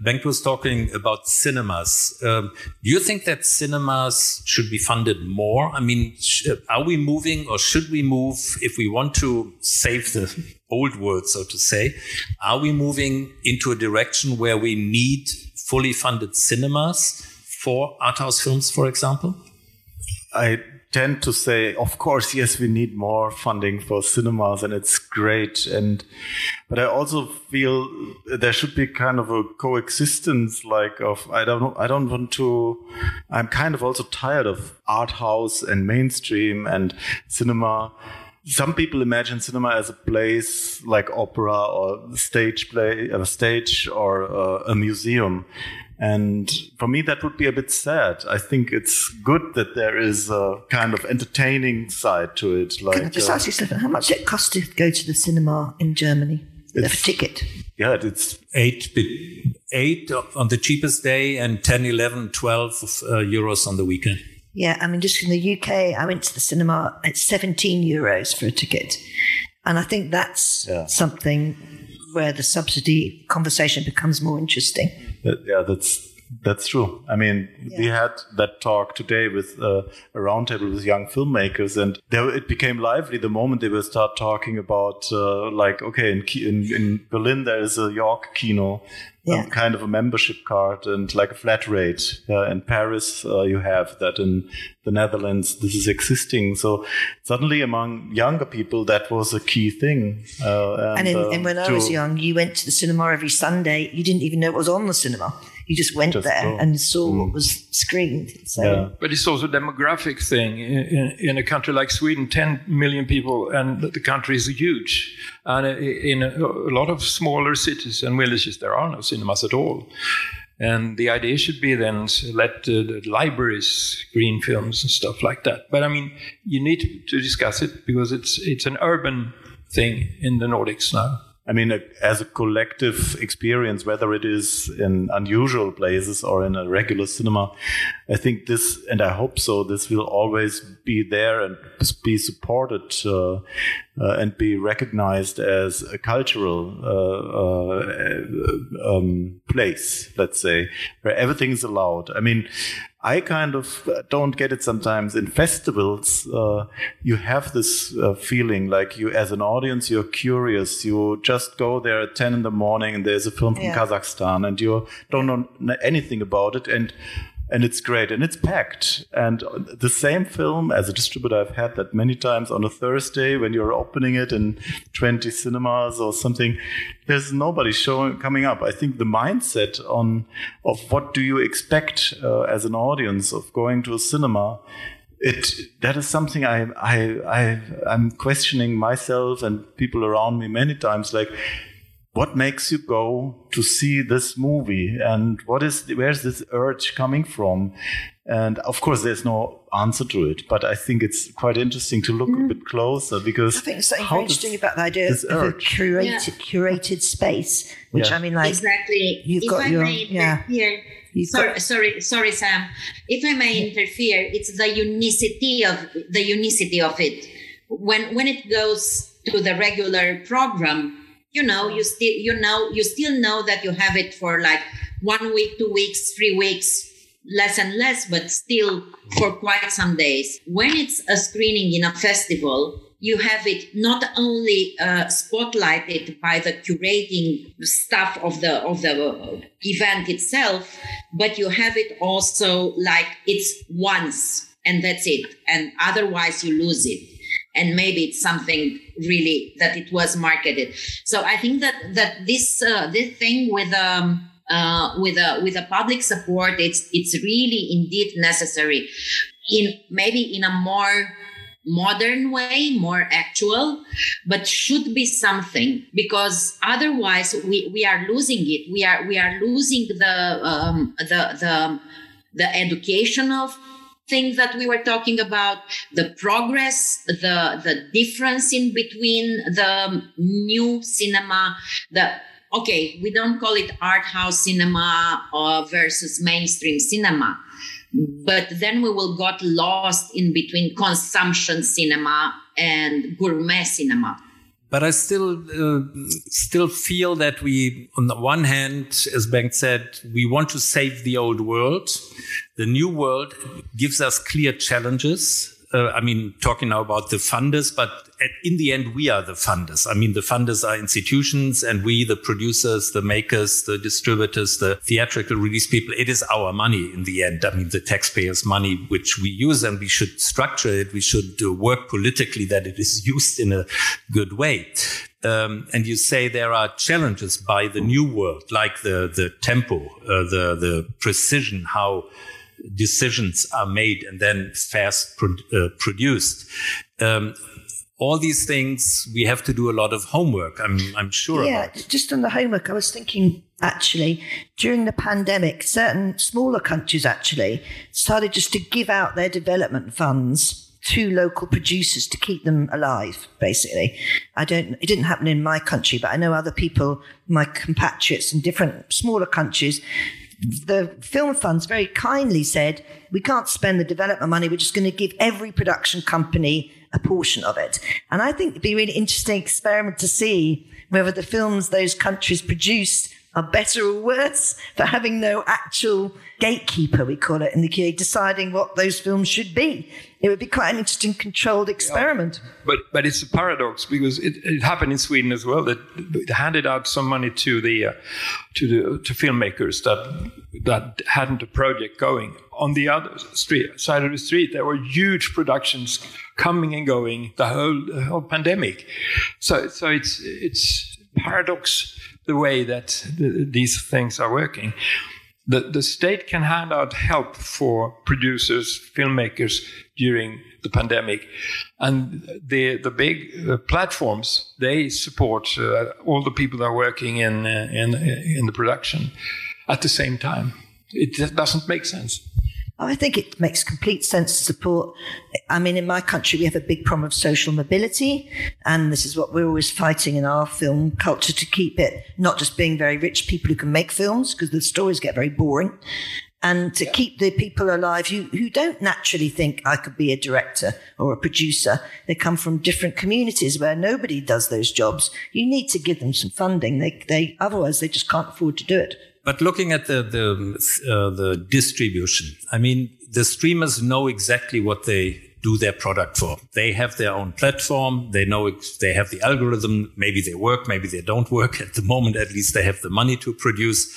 [SPEAKER 4] Bengt was talking about cinemas. Um, do you think that cinemas should be funded more? I mean, are we moving or should we move if we want to save the old world, so to say? Are we moving into a direction where we need fully funded cinemas for art house films, for example?
[SPEAKER 7] I tend to say, of course, yes, we need more funding for cinemas, and it's great. And but I also feel there should be kind of a coexistence, like of I don't know, I don't want to. I'm kind of also tired of art house and mainstream and cinema some people imagine cinema as a place like opera or stage play, a stage or uh, a museum. And for me, that would be a bit sad. I think it's good that there is a kind of entertaining side to it.
[SPEAKER 8] Like, Can I just uh, ask you, Stephan, how much does it cost to go to the cinema in Germany? A ticket?
[SPEAKER 7] Yeah, it's
[SPEAKER 4] eight, eight on the cheapest day and 10, 11, 12 uh, euros on the weekend.
[SPEAKER 8] Yeah, I mean, just in the UK, I went to the cinema at 17 euros for a ticket. And I think that's yeah. something where the subsidy conversation becomes more interesting.
[SPEAKER 7] Yeah, that's that's true. I mean, yeah. we had that talk today with uh, a roundtable with young filmmakers, and there, it became lively the moment they will start talking about, uh, like, okay, in, in, in Berlin there is a Yorck Kino, yeah. um, kind of a membership card and like a flat rate. Uh, in Paris, uh, you have that. In the Netherlands, this is existing. So suddenly, among younger people, that was a key thing.
[SPEAKER 8] Uh, and, and, in, and, when I was young, you went to the cinema every Sunday. You didn't even know what was on the cinema. You just went
[SPEAKER 7] Just
[SPEAKER 8] there
[SPEAKER 7] go.
[SPEAKER 8] and saw
[SPEAKER 7] Mm.
[SPEAKER 8] what was screened. So
[SPEAKER 7] Yeah.
[SPEAKER 9] But it's also a demographic thing. In, in, in a country like Sweden, 10 million people, and the country is huge. And in a, a lot of smaller cities and villages, there are no cinemas at all. And the idea should be then let uh, the libraries screen films and stuff like that. But I mean, you need to discuss it because it's it's an urban thing in the Nordics now.
[SPEAKER 7] I mean, as a collective experience, whether it is in unusual places or in a regular cinema, I think this, and I hope so, this will always be there and be supported uh, uh, and be recognized as a cultural uh, uh, um, place, let's say, where everything is allowed. I mean, I kind of don't get it sometimes in festivals. Uh, you have this uh, feeling like you, as an audience, you're curious. You just go there at 10 in the morning and there's a film from
[SPEAKER 8] Yeah.
[SPEAKER 7] Kazakhstan and you don't know anything about it. And and it's great and it's packed. And the same film as a distributor, I've had that many times on a Thursday when you're opening it in 20 cinemas or something. There's nobody showing coming up. I think the mindset on of what do you expect uh, as an audience of going to a cinema. It that is something I I I I'm questioning myself and people around me many times. Like, what makes you go to see this movie and what is where's this urge coming from and of course there's no answer to it but i think it's quite interesting to look a mm. bit closer because
[SPEAKER 8] I think there's something
[SPEAKER 7] how
[SPEAKER 8] very interesting about the idea
[SPEAKER 7] this
[SPEAKER 8] of a
[SPEAKER 7] urge-
[SPEAKER 8] curated, curated space, which
[SPEAKER 7] Yeah.
[SPEAKER 8] I mean, like,
[SPEAKER 5] exactly.
[SPEAKER 8] you've
[SPEAKER 5] if
[SPEAKER 8] got
[SPEAKER 5] I
[SPEAKER 8] your-
[SPEAKER 5] may
[SPEAKER 8] yeah.
[SPEAKER 5] interfere, sorry,
[SPEAKER 8] got-
[SPEAKER 5] sorry, sorry, Sam. If I may interfere, it's the unicity of the unicity of it. When when it goes to the regular program, you know, you still you know you still know that you have it for like one week, two weeks, three weeks, less and less, but still for quite some days. When it's a screening in a festival, you have it not only uh, spotlighted by the curating stuff of the of the event itself, but you have it also like it's once and that's it, and otherwise you lose it. And maybe it's something really that it was marketed. So I think that that this uh, this thing with um, uh, with a with a public support, it's it's really indeed necessary. In maybe in a more modern way, more actual, but should be something because otherwise we, we are losing it. We are we are losing the um, the the the educational things that we were talking about, the progress, the the difference in between the new cinema, the okay, we don't call it art house cinema uh, versus mainstream cinema. But then we will got lost in between consumption cinema and gourmet cinema
[SPEAKER 4] But I still uh, still feel that we, on the one hand, as Bengt said, we want to save the old world. The new world gives us clear challenges. Uh, I mean, talking now about the funders, but at, in the end, we are the funders. I mean, the funders are institutions, and we, the producers, the makers, the distributors, the theatrical release people, it is our money in the end. I mean, the taxpayers' money, which we use, and we should structure it. We should uh, work politically that it is used in a good way. Um, and you say there are challenges by the new world, like the the tempo, uh, the the precision, how decisions are made and then fast pro- uh, produced. Um, all these things we have to do a lot of homework. I'm I'm sure
[SPEAKER 8] yeah,
[SPEAKER 4] about.
[SPEAKER 8] just on the homework, I was thinking actually during the pandemic, certain smaller countries actually started just to give out their development funds to local producers to keep them alive. Basically, I don't. It didn't happen in my country, but I know other people, my compatriots in different smaller countries. The film funds very kindly said, "We can't spend the development money. We're just going to give every production company." a portion of it. And I think it'd be a really interesting experiment to see whether the films those countries produced are better or worse for having no actual gatekeeper, we call it in the UK, deciding what those films should be. It would be quite an interesting controlled experiment.
[SPEAKER 9] But but it's a paradox because it, it happened in Sweden as well that they handed out some money to the uh, to the to filmmakers that that hadn't a project going. On the other street side of the street, there were huge productions coming and going the whole the whole pandemic. So so it's it's paradox the way that the, these things are working. the, the state can hand out help for producers, filmmakers during the pandemic. And the, the big uh, platforms, they support uh, all the people that are working in, uh, in, in the production at the same time. It doesn't make sense.
[SPEAKER 8] I think it makes complete sense to support. I mean, in my country, we have a big problem of social mobility. And this is what we're always fighting in our film culture to keep it not just being very rich people who can make films, because the stories get very boring, and to yeah. keep the people alive who, who don't naturally think I could be a director or a producer. They come from different communities where nobody does those jobs. You need to give them some funding. They, they, otherwise they just can't afford to do it.
[SPEAKER 4] But looking at the the uh, the distribution, I mean, the streamers know exactly what they do their product for. They have their own platform. They know they have the algorithm. Maybe they work, maybe they don't work. At the moment, at least, they have the money to produce.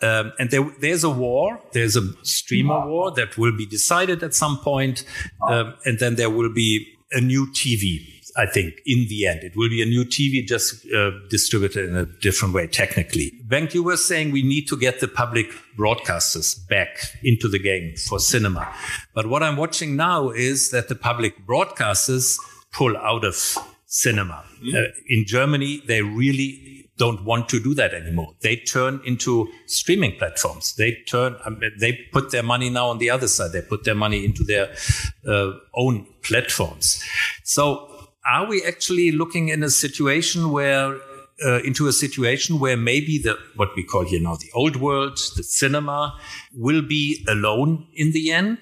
[SPEAKER 4] Um, and there, there's a war. There's a streamer war that will be decided at some point. Um, and then there will be a new TV I think, in the end. It will be a new TV just uh, distributed in a different way, technically. Bengt, you were saying we need to get the public broadcasters back into the game for cinema. But what I'm watching now is that the public broadcasters pull out of cinema. Mm-hmm. Uh, in Germany, they really don't want to do that anymore. They turn into streaming platforms. They turn, um, they put their money now on the other side. They put their money into their uh, own platforms. So are we actually looking in a situation where uh, into a situation where maybe the what we call here now the old world, the cinema, will be alone in the end.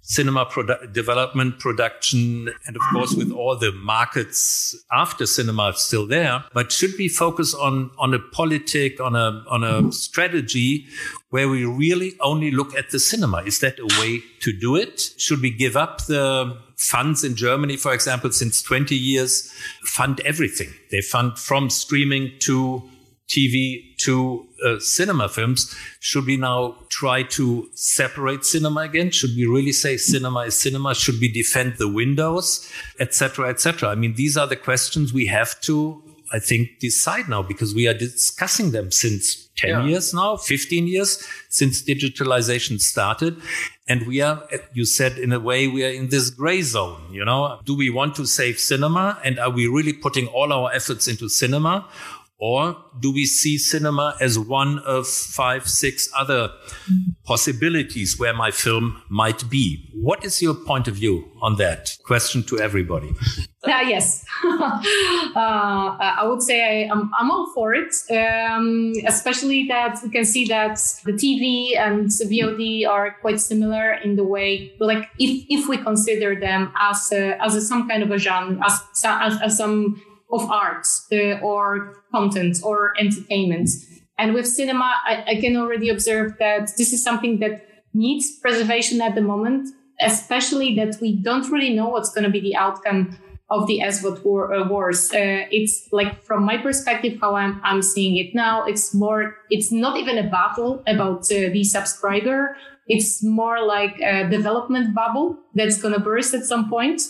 [SPEAKER 4] Cinema produ- development, production, and of course, with all the markets after cinema still there, but should we focus on on a politic, on a on a strategy where we really only look at the cinema? Is that a way to do it? Should we give up the funds in Germany, for example, since 20 years, fund everything. They fund from streaming to TV to uh, cinema films. Should we now try to separate cinema again? Should we really say cinema is cinema? Should we defend the windows, etc., etc.? I mean, these are the questions we have to, I think, decide now because we are discussing them since 10 yeah. years now, 15 years since digitalization started. And we are, uh, you said in a way, we are in this gray zone. You know, do we want to save cinema? And are we really putting all our efforts into cinema? Or do we see cinema as one of five, six other possibilities where my film might be? What is your point of view on that? Question to everybody.
[SPEAKER 6] Uh, yes. uh, I would say I, am I'm all for it, um, especially that we can see that the TV and VOD are quite similar in the way, like if, if we consider them as a, as a, some kind of a genre, as, as, as some of art uh, or content or entertainment. And with cinema, I, I, can already observe that this is something that needs preservation at the moment, especially that we don't really know what's going to be the outcome of the SVOD war, uh, wars. Uh, it's like from my perspective, how I'm, I'm seeing it now, it's more, it's not even a battle about uh, the subscriber. It's more like a development bubble that's going to burst at some point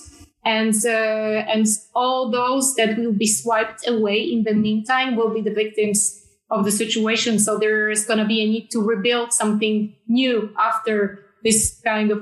[SPEAKER 6] and uh, and all those that will be swiped away in the meantime will be the victims of the situation. So there is going to be a need to rebuild something new after this kind of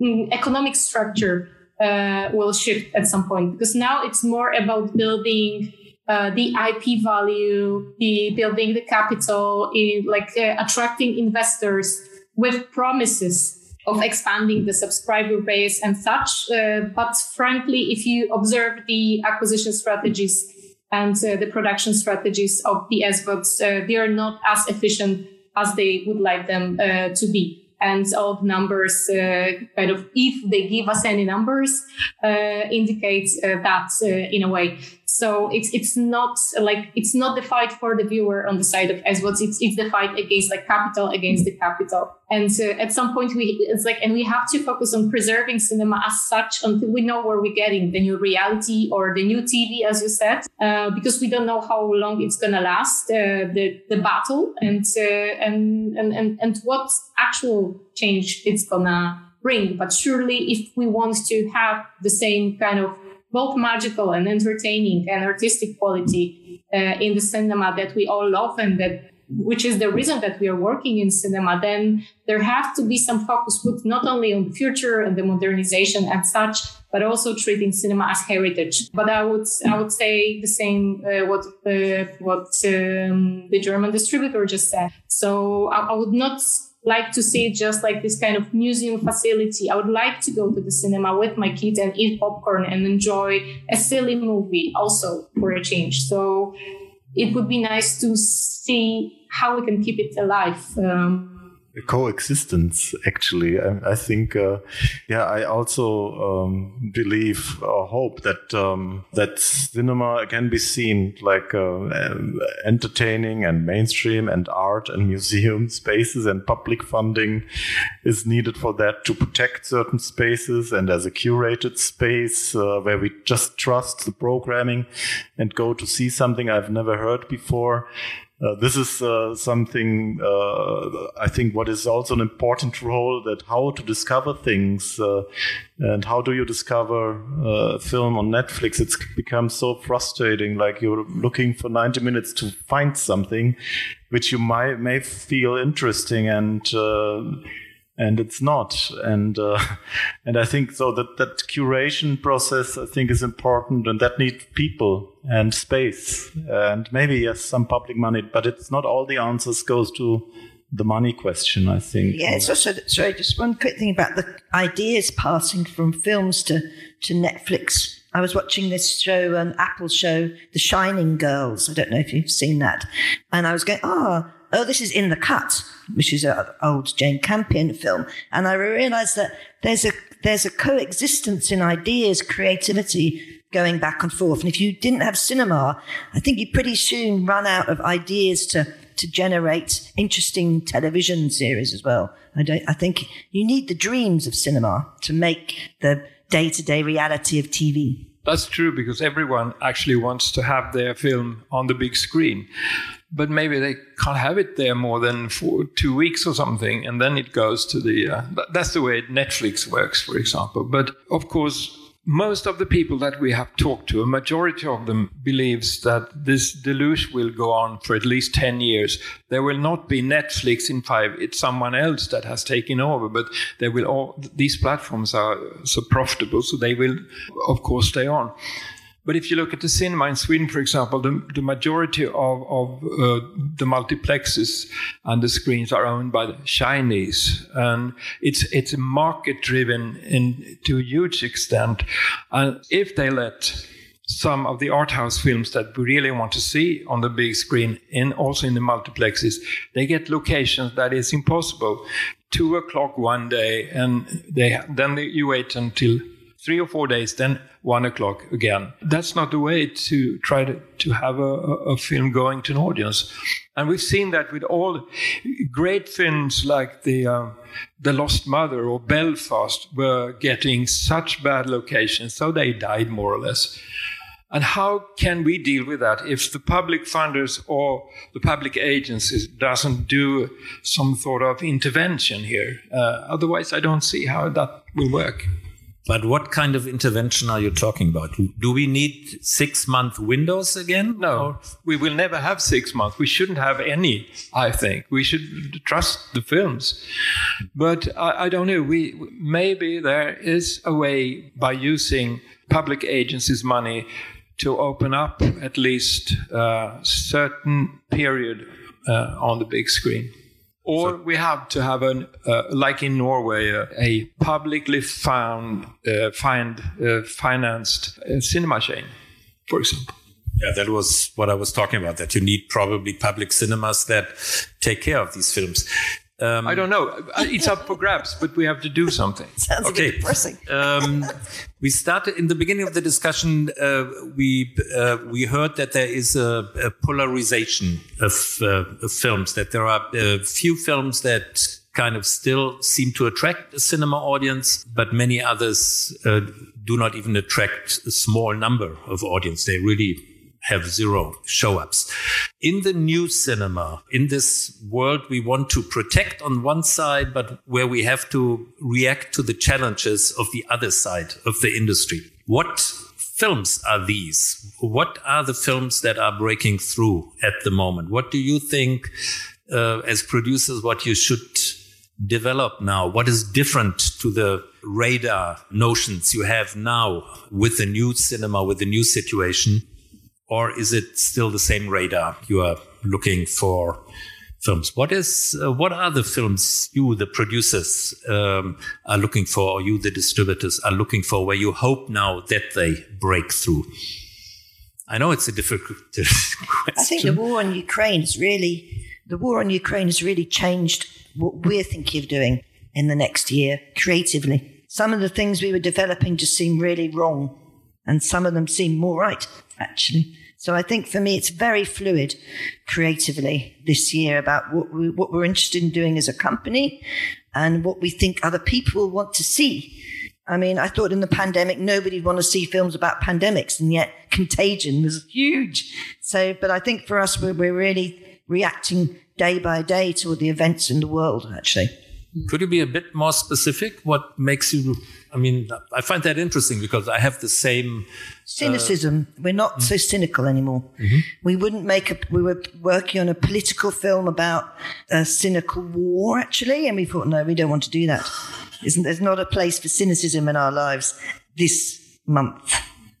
[SPEAKER 6] mm, economic structure uh, will shift at some point. Because now it's more about building uh, the IP value, the building the capital, in, like uh, attracting investors with promises of expanding the subscriber base and such. Uh, but frankly, if you observe the acquisition strategies and uh, the production strategies of the SVODs, uh, they are not as efficient as they would like them uh, to be. And all numbers, uh, kind of, if they give us any numbers, uh, indicate that in a way. So it's it's not like it's not the fight for the viewer on the side of SVODs. It's it's the fight against like capital against the capital. And uh, at some point we it's like and we have to focus on preserving cinema as such until we know where we're getting the new reality or the new TV, as you said, uh, because we don't know how long it's gonna last uh, the the battle and uh, and and and and what actual change it's gonna bring. But surely, if we want to have the same kind of both magical and entertaining and artistic quality uh, in the cinema that we all love and that which is the reason that we are working in cinema, then there have to be some focus put not only on the future and the modernization and such, but also treating cinema as heritage. But I would I would say the same uh, what uh, what um, the German distributor just said. So I, I would not like to see just like this kind of museum facility. I would like to go to the cinema with my kids and eat popcorn and enjoy a silly movie also for a change. So it would be nice to see how we can keep it alive. Um,
[SPEAKER 7] coexistence actually. I, I think uh, yeah i also um, believe or hope that um, that cinema can be seen like uh, entertaining and mainstream and art and museum spaces and public funding is needed for that to protect certain spaces and as a curated space uh, where we just trust the programming and go to see something i've never heard before uh, this is uh, something uh, I think what is also an important role that how to discover things uh, and how do you discover uh, a film on Netflix? It's become so frustrating. Like you're looking for 90 minutes to find something which you might may feel interesting and and it's not. And uh, and I think so that that curation process I think is important, and that needs people and space and maybe yes some public money, but it's not all the answers goes to the money question. I think.
[SPEAKER 8] Yeah, it's also sorry. Just one quick thing about the ideas passing from films to to Netflix. I was watching this show, an Apple show, The Shining Girls. I don't know if you've seen that, and I was going, oh oh, this is In the Cut, which is an old Jane Campion film. And I realized that there's a, there's a coexistence in ideas, creativity going back and forth. And if you didn't have cinema, I think you pretty soon run out of ideas to, to generate interesting television series as well. I, don't, I think you need the dreams of cinema to make the day to day reality of TV.
[SPEAKER 9] That's true because everyone actually wants to have their film on the big screen but maybe they can't have it there more than for two weeks or something, and then it goes to the. Uh, that's the way Netflix works, for example. But of course, most of the people that we have talked to, a majority of them believes that this deluge will go on for at least 10 years. There will not be Netflix in five. It's someone else that has taken over, but they will all, these platforms are so profitable, so they will, of course, stay on. But if you look at the cinema in Sweden, for example, the, the majority of, of uh, the multiplexes and the screens are owned by the Chinese, and it's it's market driven to a huge extent. And if they let some of the art house films that we really want to see on the big screen and also in the multiplexes, they get locations that is impossible. Two o'clock one day, and they then you wait until three or four days, then one o'clock again. That's not the way to try to, to have a, a film going to an audience. And we've seen that with all great films like the uh, the Lost Mother or Belfast were getting such bad locations, so they died more or less. And how can we deal with that if the public funders or the public agencies doesn't do some sort of intervention here? Uh, otherwise, I don't see how that will work.
[SPEAKER 4] But what kind of intervention are you talking about? Do we need six month windows again?
[SPEAKER 9] No, or? we will never have six months. We shouldn't have any, I think. We should trust the films. But I, I don't know. We, maybe there is a way by using public agencies' money to open up at least a certain period uh, on the big screen. Or so, we have to have an, uh, like in Norway, uh, a publicly found, uh, find, uh, financed uh, cinema chain, for example.
[SPEAKER 4] Yeah, that was what I was talking about. That you need probably public cinemas that take care of these films.
[SPEAKER 9] Um, I don't know. Uh, it's up for grabs, but we have to do something.
[SPEAKER 8] Sounds okay. depressing. um,
[SPEAKER 4] we started in the beginning of the discussion. Uh, we uh, we heard that there is a, a polarization of, uh, of, films. That there are a few films that kind of still seem to attract a cinema audience, but many others uh, do not even attract a small number of audience. They really have zero show ups. In the new cinema, in this world we want to protect on one side, but where we have to react to the challenges of the other side of the industry, what films are these? What are the films that are breaking through at the moment? What do you think, uh, as producers, what you should develop now? What is different to the radar notions you have now with the new cinema, with the new situation? Or is it still the same radar you are looking for films? What is, uh, what are the films you, the producers, um, are looking for, or you, the distributors, are looking for, where you hope now that they break through? I know it's a difficult question.
[SPEAKER 8] I think the war on Ukraine has really, the war on Ukraine has really changed what we're thinking of doing in the next year creatively. Some of the things we were developing just seem really wrong, and some of them seem more right, actually. So I think for me, it's very fluid creatively this year about what, we, what we're interested in doing as a company and what we think other people will want to see. I mean, I thought in the pandemic, nobody'd want to see films about pandemics, and yet Contagion was huge. So, but I think for us, we're, we're really reacting day by day to all the events in the world, actually.
[SPEAKER 4] Could you be a bit more specific? What makes you? I mean, I find that interesting because I have the same
[SPEAKER 8] cynicism. Uh, we're not so cynical anymore. Mm-hmm. We wouldn't make a. We were working on a political film about a cynical war, actually, and we thought, no, we don't want to do that. Isn't there's not a place for cynicism in our lives this month.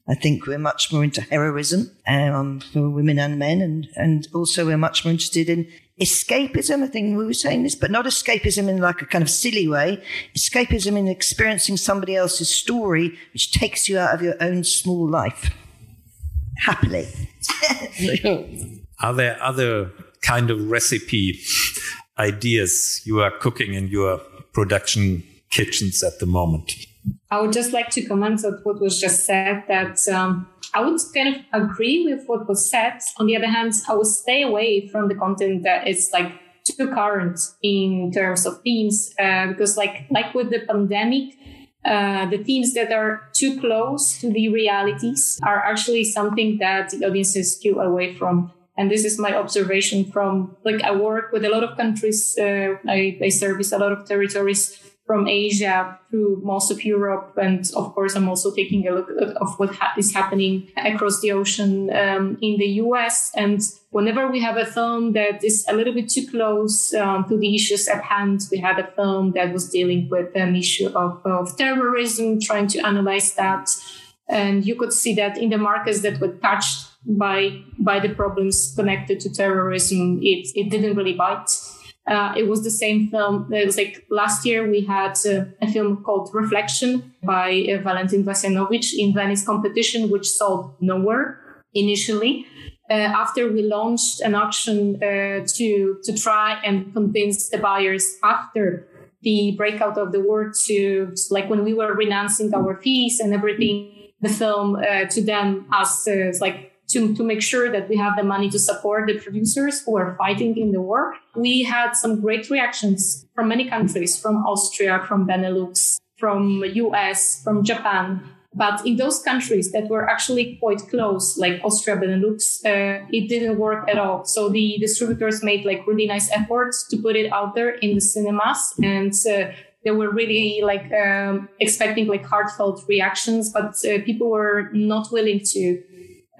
[SPEAKER 8] I think we're much more into heroism um, for women and men, and, and also we're much more interested in escapism. I think we were saying this, but not escapism in like a kind of silly way. Escapism in experiencing somebody else's story, which takes you out of your own small life happily.
[SPEAKER 4] are there other kind of recipe ideas you are cooking in your production kitchens at the moment?
[SPEAKER 6] I would just like to comment on what was just said that um, I would kind of agree with what was said. On the other hand, I would stay away from the content that is like too current in terms of themes uh, because like like with the pandemic uh, the themes that are too close to the realities are actually something that the audiences skew away from and this is my observation from like i work with a lot of countries uh, I, I service a lot of territories from Asia through most of Europe. And of course, I'm also taking a look of what ha- is happening across the ocean um, in the US. And whenever we have a film that is a little bit too close um, to the issues at hand, we had a film that was dealing with an issue of, of terrorism, trying to analyze that. And you could see that in the markets that were touched by by the problems connected to terrorism, it, it didn't really bite. Uh, it was the same film. It was like last year we had uh, a film called Reflection by uh, Valentin Vasyanovich in Venice competition, which sold nowhere initially. Uh, after we launched an auction uh, to to try and convince the buyers after the breakout of the war to like when we were renouncing our fees and everything, the film uh, to them as like to, to make sure that we have the money to support the producers who are fighting in the war. We had some great reactions from many countries, from Austria, from Benelux, from US, from Japan. But in those countries that were actually quite close, like Austria, Benelux, uh, it didn't work at all. So the distributors made like really nice efforts to put it out there in the cinemas and uh, they were really like um, expecting like heartfelt reactions, but uh, people were not willing to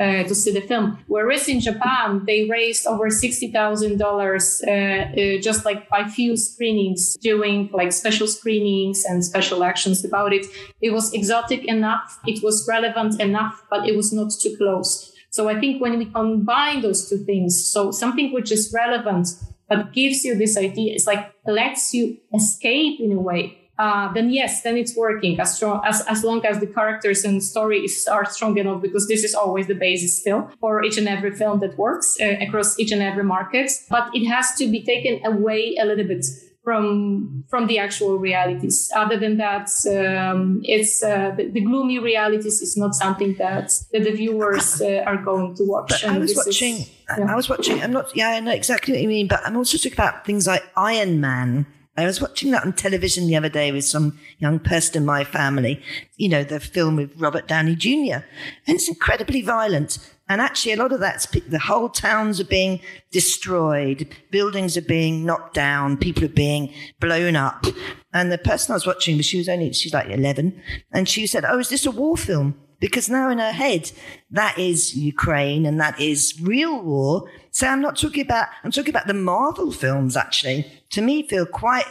[SPEAKER 6] uh, to see the film. Whereas in Japan, they raised over sixty thousand uh, dollars uh, just like by few screenings, doing like special screenings and special actions about it. It was exotic enough, it was relevant enough, but it was not too close. So I think when we combine those two things, so something which is relevant but gives you this idea, it's like lets you escape in a way uh, then yes, then it's working as strong as, as long as the characters and stories are strong enough because this is always the basis still for each and every film that works uh, across each and every market. But it has to be taken away a little bit from from the actual realities. Other than that, um, it's uh, the, the, gloomy realities is not something that, that the viewers uh, are going to watch.
[SPEAKER 8] I was watching. Is, yeah. I was watching. I'm not. Yeah, I know exactly what you mean. But I'm also talking about things like Iron Man I was watching that on television the other day with some young person in my family, you know, the film with Robert Downey Jr. And it's incredibly violent. And actually, a lot of that's the whole towns are being destroyed, buildings are being knocked down, people are being blown up. And the person I was watching, she was only, she's like 11, and she said, Oh, is this a war film? Because now in her head, that is Ukraine and that is real war. So I'm not talking about, I'm talking about the Marvel films actually. To me, feel quite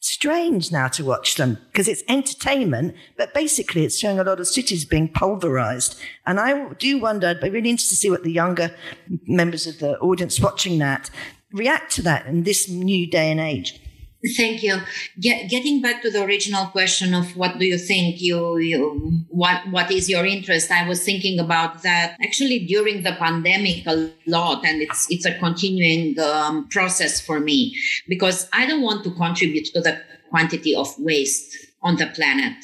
[SPEAKER 8] strange now to watch them because it's entertainment, but basically it's showing a lot of cities being pulverized. And I do wonder, I'd be really interested to see what the younger members of the audience watching that react to that in this new day and age.
[SPEAKER 5] Thank you. Get, getting back to the original question of what do you think you, you what what is your interest? I was thinking about that actually during the pandemic a lot, and it's it's a continuing um, process for me because I don't want to contribute to the quantity of waste on the planet.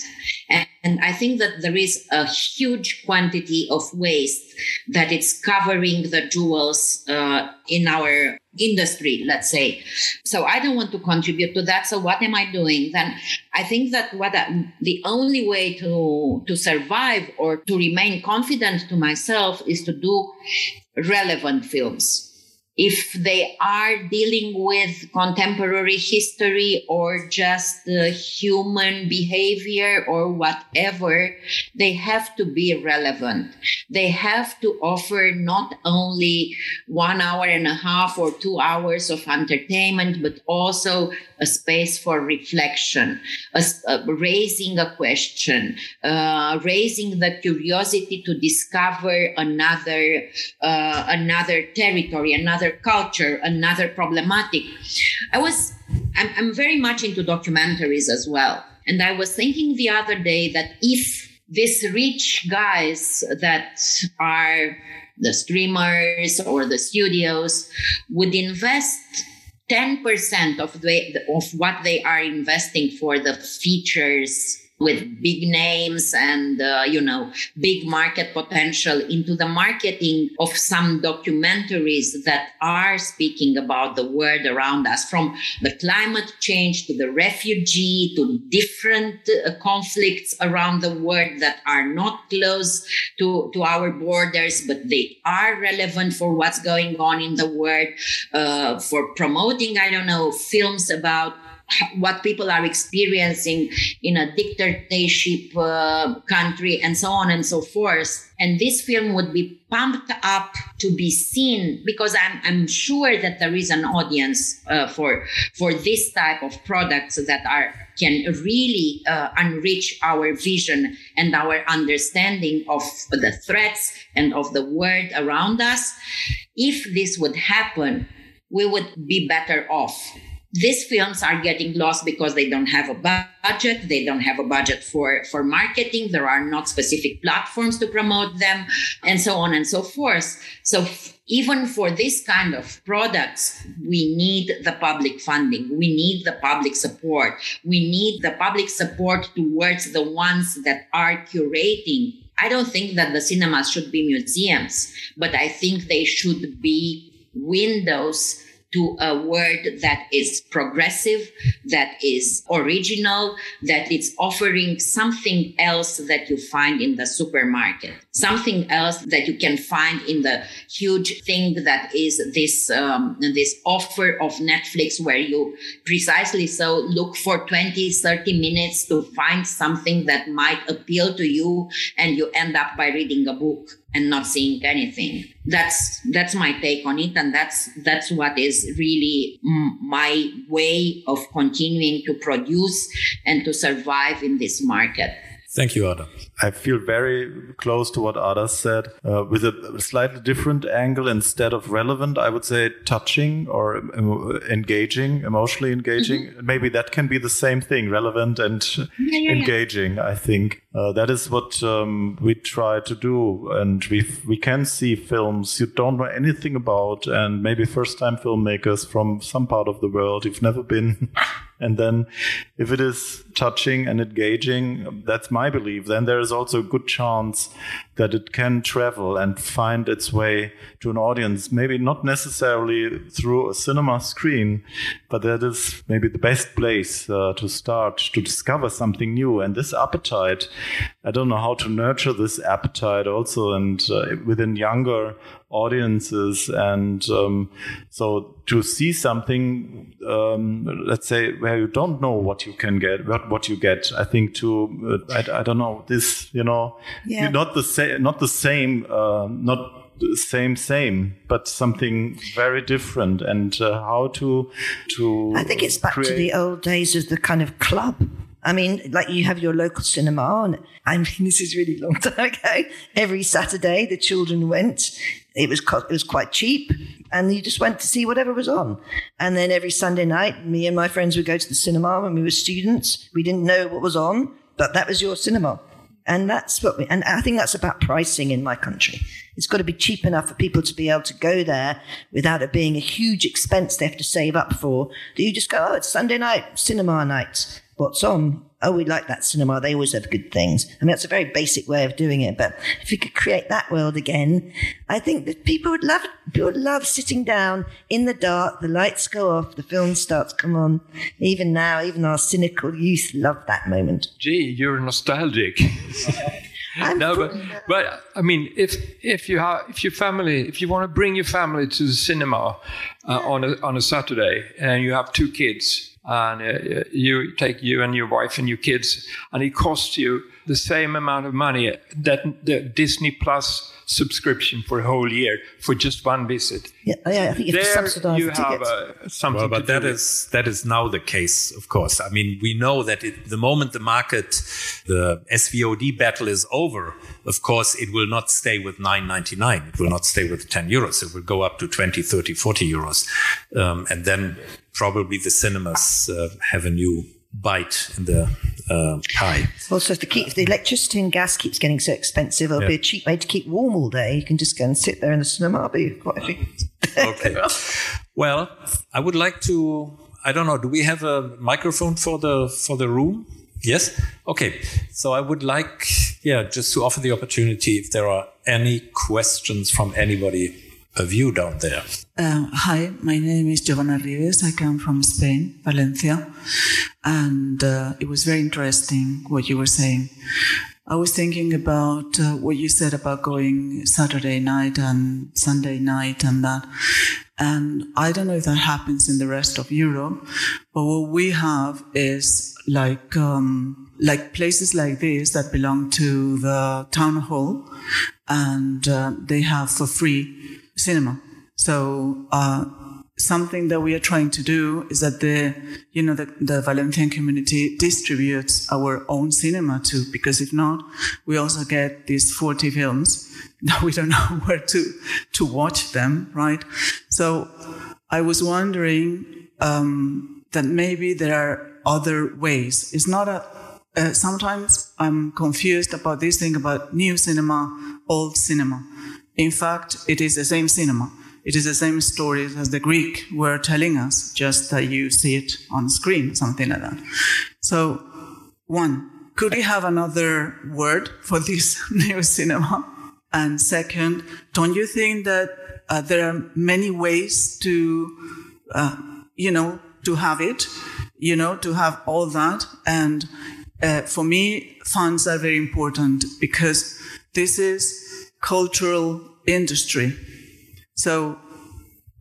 [SPEAKER 5] And, and, I think that there is a huge quantity of waste that it's covering the jewels uh, in our industry, let's say. So I don't want to contribute to that. So what am I doing? Then I think that what I, the only way to to survive or to remain confident to myself is to do relevant films if they are dealing with contemporary history or just uh, human behavior or whatever, they have to be relevant. They have to offer not only one hour and a half or two hours of entertainment, but also a space for reflection, a, uh, raising a question, uh, raising the curiosity to discover another, uh, another territory, another another culture, another problematic. I was, I'm, I'm very much into documentaries as well. And I was thinking the other day that if these rich guys that are the streamers or the studios would invest 10% of, the, of what they are investing for the features with big names and uh, you know big market potential into the marketing of some documentaries that are speaking about the world around us from the climate change to the refugee to different uh, conflicts around the world that are not close to, to our borders but they are relevant for what's going on in the world uh, for promoting i don't know films about what people are experiencing in a dictatorship uh, country and so on and so forth. And this film would be pumped up to be seen because I'm, I'm sure that there is an audience uh, for for this type of products that are can really uh, enrich our vision and our understanding of the threats and of the world around us. If this would happen, we would be better off these films are getting lost because they don't have a budget they don't have a budget for for marketing there are not specific platforms to promote them and so on and so forth. So f- even for this kind of products we need the public funding we need the public support we need the public support towards the ones that are curating. I don't think that the cinemas should be museums but i think they should be windows to a word that is progressive, that is original, that it's offering something else that you find in the supermarket, something else that you can find in the huge thing that is this um, this offer of Netflix, where you precisely so look for 20, 30 minutes to find something that might appeal to you, and you end up by reading a book and not seeing anything. That's that's my take on it and that's that's what is really my way of continuing to produce and to survive in this market
[SPEAKER 4] Thank you, Ada.
[SPEAKER 7] I feel very close to what Ada said, uh, with a slightly different angle. Instead of relevant, I would say touching or um, engaging, emotionally engaging. Mm -hmm. Maybe that can be the same thing, relevant and yeah, yeah, engaging. Yeah. I think uh, that is what um, we try to do, and we we can see films you don't know anything about, and maybe first-time filmmakers from some part of the world you've never been. And then if it is touching and engaging, that's my belief, then there is also a good chance that it can travel and find its way to an audience. Maybe not necessarily through a cinema screen, but that is maybe the best place uh, to start to discover something new. And this appetite, I don't know how to nurture this appetite also and uh, within younger audiences. And um, so to see something, um, let's say, where you don't know what you can get, what, what you get, I think to, uh, I, I don't know, this, you know,
[SPEAKER 8] Yeah.
[SPEAKER 7] not the same, not the same, uh, not the same, same, but something very different. And uh, how to, to,
[SPEAKER 8] I think it's back to the old days of the kind of club. I mean, like you have your local cinema, and I mean, this is really long time ago. Every Saturday, the children went. It was co- it was quite cheap, and you just went to see whatever was on. And then every Sunday night, me and my friends would go to the cinema when we were students. We didn't know what was on, but that was your cinema. And that's what we, and I think that's about pricing in my country. It's got to be cheap enough for people to be able to go there without it being a huge expense they have to save up for. That you just go, oh, it's Sunday night, cinema night. What's on? Oh, we like that cinema. They always have good things. I mean, that's a very basic way of doing it. But if we could create that world again, I think that people would love. People would love sitting down in the dark. The lights go off. The film starts come on. Even now, even our cynical youth love that moment.
[SPEAKER 9] Gee, you're nostalgic.
[SPEAKER 8] I'm
[SPEAKER 9] no, but but I mean, if if you have if your family if you want to bring your family to the cinema uh, on a on a Saturday and you have two kids and uh, you take you and your wife and your kids and it costs you the same amount of money that the Disney Plus subscription for a whole year for just one visit.
[SPEAKER 8] yeah, yeah, I think you have to
[SPEAKER 9] There
[SPEAKER 8] subsidize
[SPEAKER 9] you
[SPEAKER 8] the
[SPEAKER 9] have
[SPEAKER 8] tickets.
[SPEAKER 9] uh, something.
[SPEAKER 4] Well, but
[SPEAKER 9] to
[SPEAKER 4] that
[SPEAKER 9] do with.
[SPEAKER 4] is that is now the case, of course. I mean, we know that it, the moment the market, the SVOD battle is over, of course, it will not stay with 9.99. It will not stay with 10 euros. It will go up to 20, 30, 40 euros, um, and then probably the cinemas uh, have a new bite in the uh, pie.
[SPEAKER 8] Also, if the, keep, if the electricity and gas keeps getting so expensive, it'll be a cheap way to keep warm all day. You can just go and sit there in the cinema. Be quite a
[SPEAKER 4] Okay. Well, I would like to. I don't know. Do we have a microphone for the for the room? Yes. Okay. So I would like, yeah, just to offer the opportunity if there are any questions from anybody of you down there.
[SPEAKER 10] Uh, hi, my name is Giovanna Rives. I come from Spain, Valencia. And uh, it was very interesting what you were saying. I was thinking about uh, what you said about going Saturday night and Sunday night and that. And I don't know if that happens in the rest of Europe, but what we have is like, um, like places like this that belong to the town hall and uh, they have for free cinema. So, uh, something that we are trying to do is that the, you know, the, the Valencian community distributes our own cinema too, because if not, we also get these 40 films that we don't know where to, to watch them, right? So I was wondering, um, that maybe there are other ways. It's not a, uh, sometimes I'm confused about this thing about new cinema, old cinema. In fact, it is the same cinema. It is the same stories as the Greek were telling us, just that you see it on screen, something like that. So, one, could we have another word for this new cinema? And second, don't you think that uh, there are many ways to, uh, you know, to have it, you know, to have all that? And uh, for me, funds are very important because this is cultural industry. So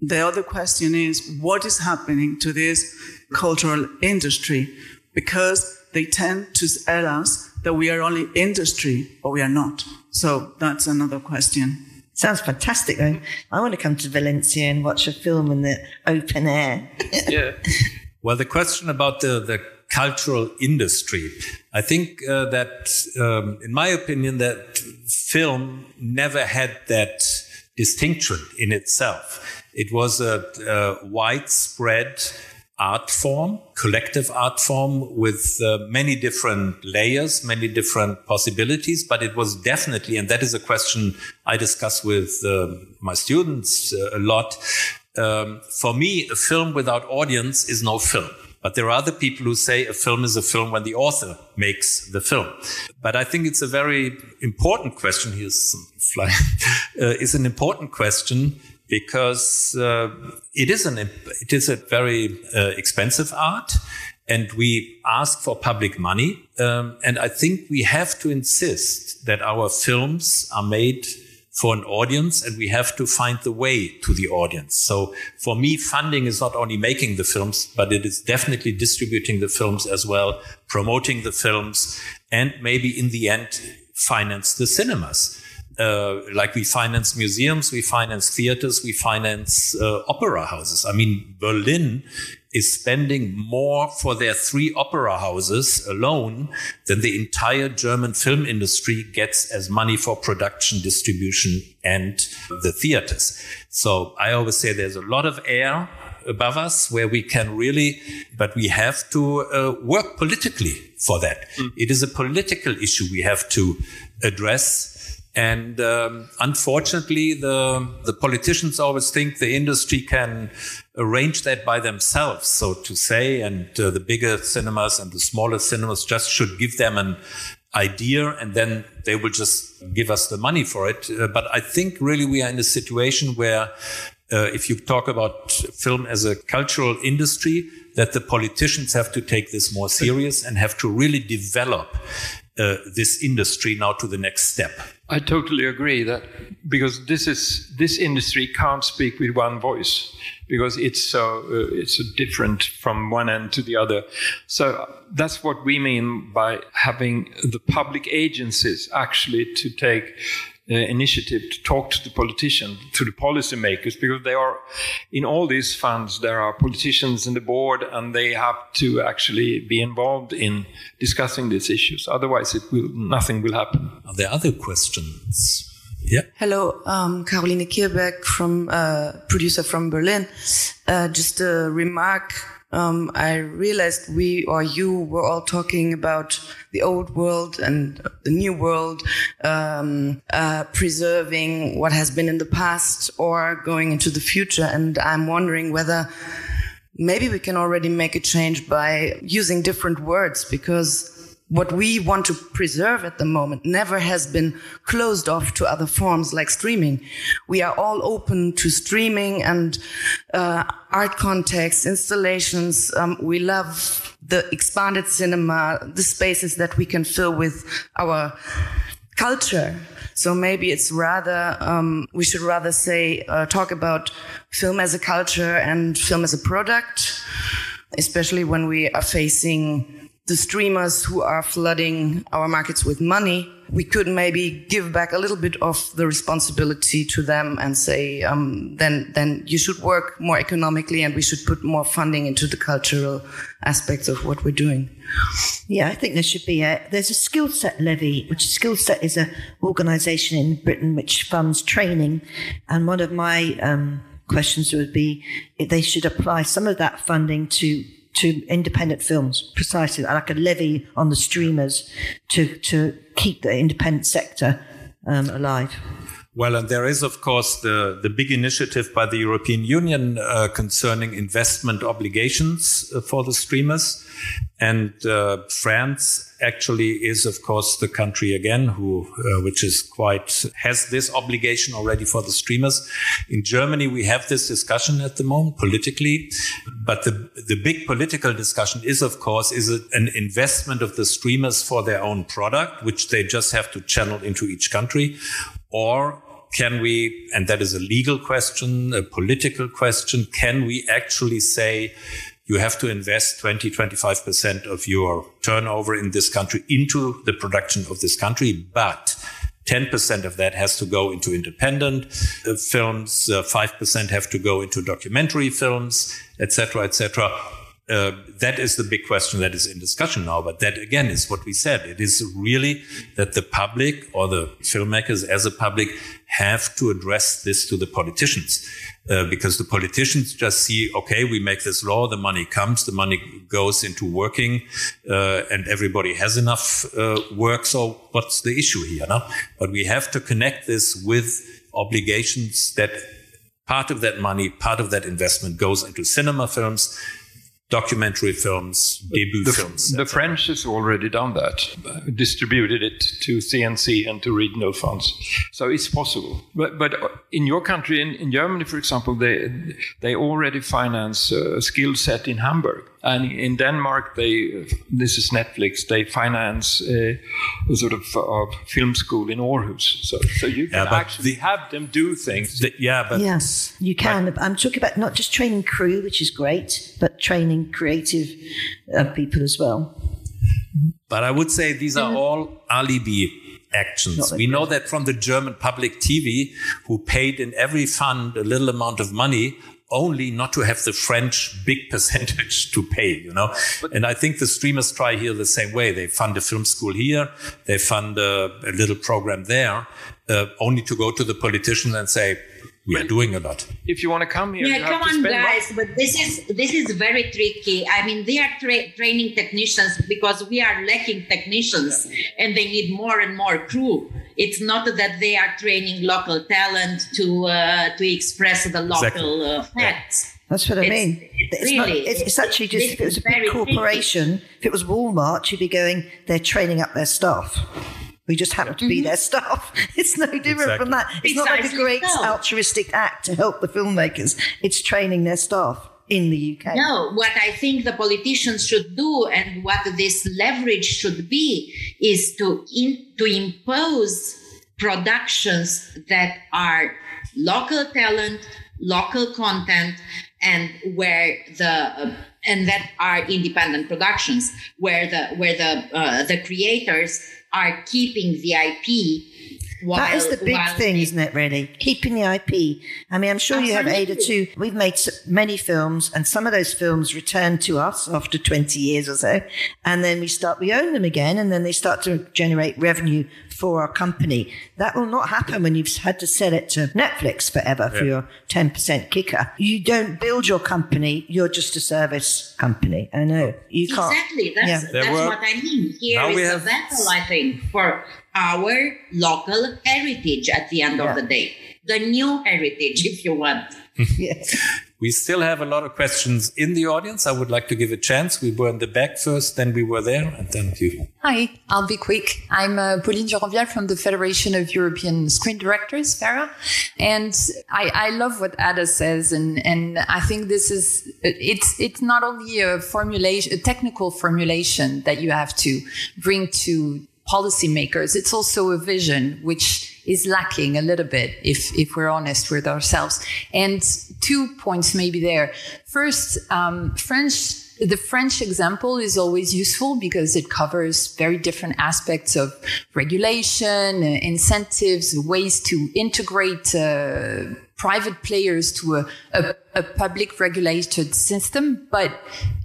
[SPEAKER 10] the other question is what is happening to this cultural industry? Because they tend to tell us that we are only industry, but we are not. So that's another question.
[SPEAKER 8] Sounds fantastic, though. I want to come to Valencia and watch a film in the open air.
[SPEAKER 9] yeah.
[SPEAKER 4] Well, the question about the, the cultural industry, I think uh, that, um, in my opinion, that film never had that distinction in itself. It was a, a widespread art form, collective art form with uh, many different layers, many different possibilities. But it was definitely, and that is a question I discuss with uh, my students uh, a lot. Um, for me, a film without audience is no film. But there are other people who say a film is a film when the author makes the film. But I think it's a very important question. Here's some flying. uh, is an important question because uh, it is an it is a very uh, expensive art, and we ask for public money. Um, and I think we have to insist that our films are made for an audience and we have to find the way to the audience. So for me, funding is not only making the films, but it is definitely distributing the films as well, promoting the films, and maybe in the end, finance the cinemas. Uh, like we finance museums, we finance theaters, we finance uh, opera houses. I mean, Berlin is spending more for their three opera houses alone than the entire German film industry gets as money for production, distribution, and the theaters. So I always say there's a lot of air above us where we can really, but we have to uh, work politically for that. Mm. It is a political issue we have to address and um, unfortunately, the, the politicians always think the industry can arrange that by themselves, so to say. And uh, the bigger cinemas and the smaller cinemas just should give them an idea and then they will just give us the money for it. Uh, but I think really we are in a situation where uh, if you talk about film as a cultural industry, that the politicians have to take this more serious and have to really develop uh, this industry now to the next step.
[SPEAKER 9] I totally agree that because this is this industry can't speak with one voice because it's so uh, it's so different from one end to the other. So that's what we mean by having the public agencies actually to take uh, initiative to talk to the politicians, to the policymakers, because they are in all these funds. There are politicians in the board, and they have to actually be involved in discussing these issues. Otherwise, it will nothing will happen.
[SPEAKER 4] Are there other questions? Yeah.
[SPEAKER 11] Hello, um, Caroline Kierbeck from uh, producer from Berlin. Uh, just a remark um, I realized we or you were all talking about the old world and the new world, um, uh, preserving what has been in the past or going into the future. And I'm wondering whether maybe we can already make a change by using different words because what we want to preserve at the moment never has been closed off to other forms like streaming. We are all open to streaming and uh, art contexts, installations. Um, we love the expanded cinema, the spaces that we can fill with our culture. So maybe it's rather, um, we should rather say, uh, talk about film as a culture and film as a product, especially when we are facing the streamers who are flooding our markets with money, we could maybe give back a little bit of the responsibility to them and say, um, then, then you should work more economically and we should put more funding into the cultural aspects of what we're doing.
[SPEAKER 8] Yeah, I think there should be a, there's a Skillset levy, which Skillset is an organization in Britain which funds training. And one of my, um, questions would be if they should apply some of that funding to to independent films, precisely like a levy on the streamers to to keep the independent sector um, alive.
[SPEAKER 4] Well, and there is, of course, the, the big initiative by the European Union uh, concerning investment obligations uh, for the streamers. And uh, France actually is, of course, the country again who, uh, which is quite, has this obligation already for the streamers. In Germany, we have this discussion at the moment politically, but the, the big political discussion is, of course, is it an investment of the streamers for their own product, which they just have to channel into each country, or can we, and that is a legal question, a political question, can we actually say you have to invest 20, 25% of your turnover in this country into the production of this country, but 10% of that has to go into independent uh, films, uh, 5% have to go into documentary films, etc., etc. Uh, that is the big question that is in discussion now. But that again is what we said. It is really that the public or the filmmakers as a public have to address this to the politicians. Uh, because the politicians just see, okay, we make this law, the money comes, the money goes into working, uh, and everybody has enough uh, work. So what's the issue here? No? But we have to connect this with obligations that part of that money, part of that investment goes into cinema films, documentary films, debut
[SPEAKER 9] the,
[SPEAKER 4] films.
[SPEAKER 9] The French has already done that, distributed it to CNC and to regional funds. So it's possible. But, but in your country, in, in Germany, for example, they, they already finance a skill set in Hamburg. And in Denmark, they this is Netflix. They finance a, a sort of uh, film school in Aarhus, so so you can
[SPEAKER 4] Yeah, but
[SPEAKER 9] actually have them do things.
[SPEAKER 4] The- yeah, but
[SPEAKER 8] yes, you can. I'm talking about not just training crew, which is great, but training creative uh, people as well.
[SPEAKER 4] But I would say these are all alibi actions. We know that from the German public TV, who paid in every fund a little amount of money only not to have the French big percentage to pay, you know? and I think the streamers try here the same way. They fund a film school here, they fund a, a little program there, uh, only to go to the politician and say, we are doing a lot.
[SPEAKER 9] If you want to come here, you
[SPEAKER 5] Yeah,
[SPEAKER 9] have
[SPEAKER 5] come
[SPEAKER 9] to
[SPEAKER 5] on,
[SPEAKER 9] spend money.
[SPEAKER 5] guys. But this is this is very tricky. I mean, they are tra- training technicians because we are lacking technicians, and they need more and more crew. It's not that they are training local talent to uh, to express the local uh, facts.
[SPEAKER 8] That's what I
[SPEAKER 5] It's-
[SPEAKER 8] mean.
[SPEAKER 5] it's
[SPEAKER 8] It's, not,
[SPEAKER 5] really-
[SPEAKER 8] it's, it's actually just if it was a big corporation, if it was Walmart, you'd be going, they're training up their staff. We just happen to be their staff. It's no different from that. It's not like a great
[SPEAKER 5] so.
[SPEAKER 8] altruistic act to help the filmmakers. It's training their staff in the UK.
[SPEAKER 5] No, what I think the politicians should do and what this leverage should be is to in, to impose productions that are local talent, local content, and where the uh, and that are independent productions where the where the uh, the creators are keeping the IP. While,
[SPEAKER 8] that is the big thing,
[SPEAKER 5] they-
[SPEAKER 8] isn't it, really? Keeping the IP. I mean, I'm sure you have Ada too. We've made many films, and some of those films return to us after 20 years or so. And then we start, we own them again, and then they start to generate revenue for our company. That will not happen when you've had to sell it to Netflix forever for your 10% kicker. You don't build your company, you're just a service company. I know. You can't.
[SPEAKER 5] Exactly. That's,
[SPEAKER 8] Yeah.
[SPEAKER 5] That's
[SPEAKER 4] were-
[SPEAKER 5] what I mean. Here is
[SPEAKER 4] Now
[SPEAKER 5] is
[SPEAKER 4] we
[SPEAKER 5] the
[SPEAKER 4] have-
[SPEAKER 5] vessel, I think, for our local heritage at the end of the day. The new heritage, if you want.
[SPEAKER 8] Yes.
[SPEAKER 4] We still have a lot of questions in the audience. I would like to give a chance. We were in the back first, then we were there, and then you.
[SPEAKER 12] Hi, I'll be quick. I'm uh, Pauline Durand-Vialle from the Federation of European Screen Directors, FERA. And I, I love what Ada says. And, and I think this is, it's, it's not only a formulation, a technical formulation that you have to bring to policymakers. It's also a vision, which is lacking a little bit, if, if we're honest with ourselves. And two points maybe there. First, um, French the French example is always useful because it covers very different aspects of regulation, uh, incentives, ways to integrate uh, private players to a, a, a public regulated system. But